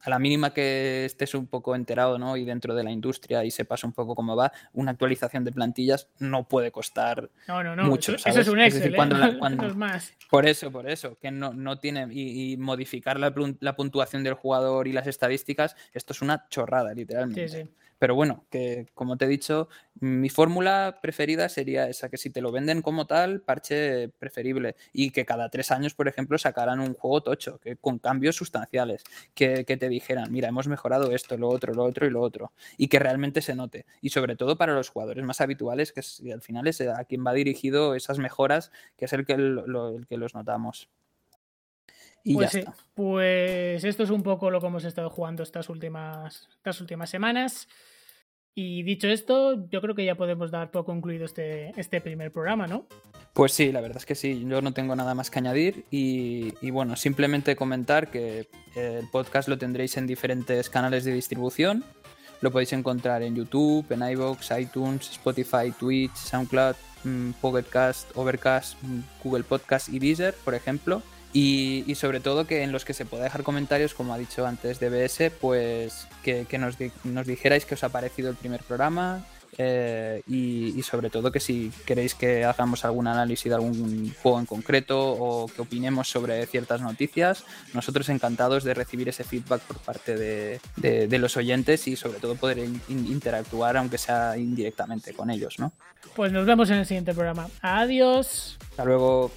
a la mínima que estés un poco enterado ¿no? y dentro de la industria y sepas un poco cómo va, una actualización de plantillas no puede costar mucho. Eso, es un Excel, ¿eh? cuando, más. Por eso, por eso, que no, no tiene. Y, modificar la, la, puntuación del jugador y las estadísticas, esto es una chorrada, literalmente. Sí, sí. Pero bueno, que como te he dicho, mi fórmula preferida sería esa, que si te lo venden como tal, parche preferible. Y que cada tres años, por ejemplo, sacaran un juego tocho, que con cambios sustanciales, que, te dijeran, mira, hemos mejorado esto, lo otro, lo otro y lo otro. Y que realmente se note. Y sobre todo para los jugadores más habituales, que al final es a quien va dirigido esas mejoras, que es el que, el que los notamos. Y pues, ya está. pues esto es un poco lo que hemos estado jugando estas últimas, estas últimas semanas. Y dicho esto, yo creo que ya podemos dar por concluido este, este primer programa, ¿no? Pues sí, la verdad es que sí, yo no tengo nada más que añadir y, y, bueno, simplemente comentar que el podcast lo tendréis en diferentes canales de distribución. Lo podéis encontrar en YouTube, en iVoox, iTunes, Spotify, Twitch, SoundCloud, mm, Pocketcast, Overcast, mm, Google Podcast y Deezer, por ejemplo. Y, sobre todo que en los que se pueda dejar comentarios, como ha dicho antes DBS, pues que, nos, nos, dijerais que os ha parecido el primer programa eh, y, sobre todo que si queréis que hagamos algún análisis de algún juego en concreto o que opinemos sobre ciertas noticias, nosotros encantados de recibir ese feedback por parte de, los oyentes y sobre todo poder interactuar, aunque sea indirectamente con ellos, ¿no? Pues nos vemos en el siguiente programa. Adiós. Hasta luego.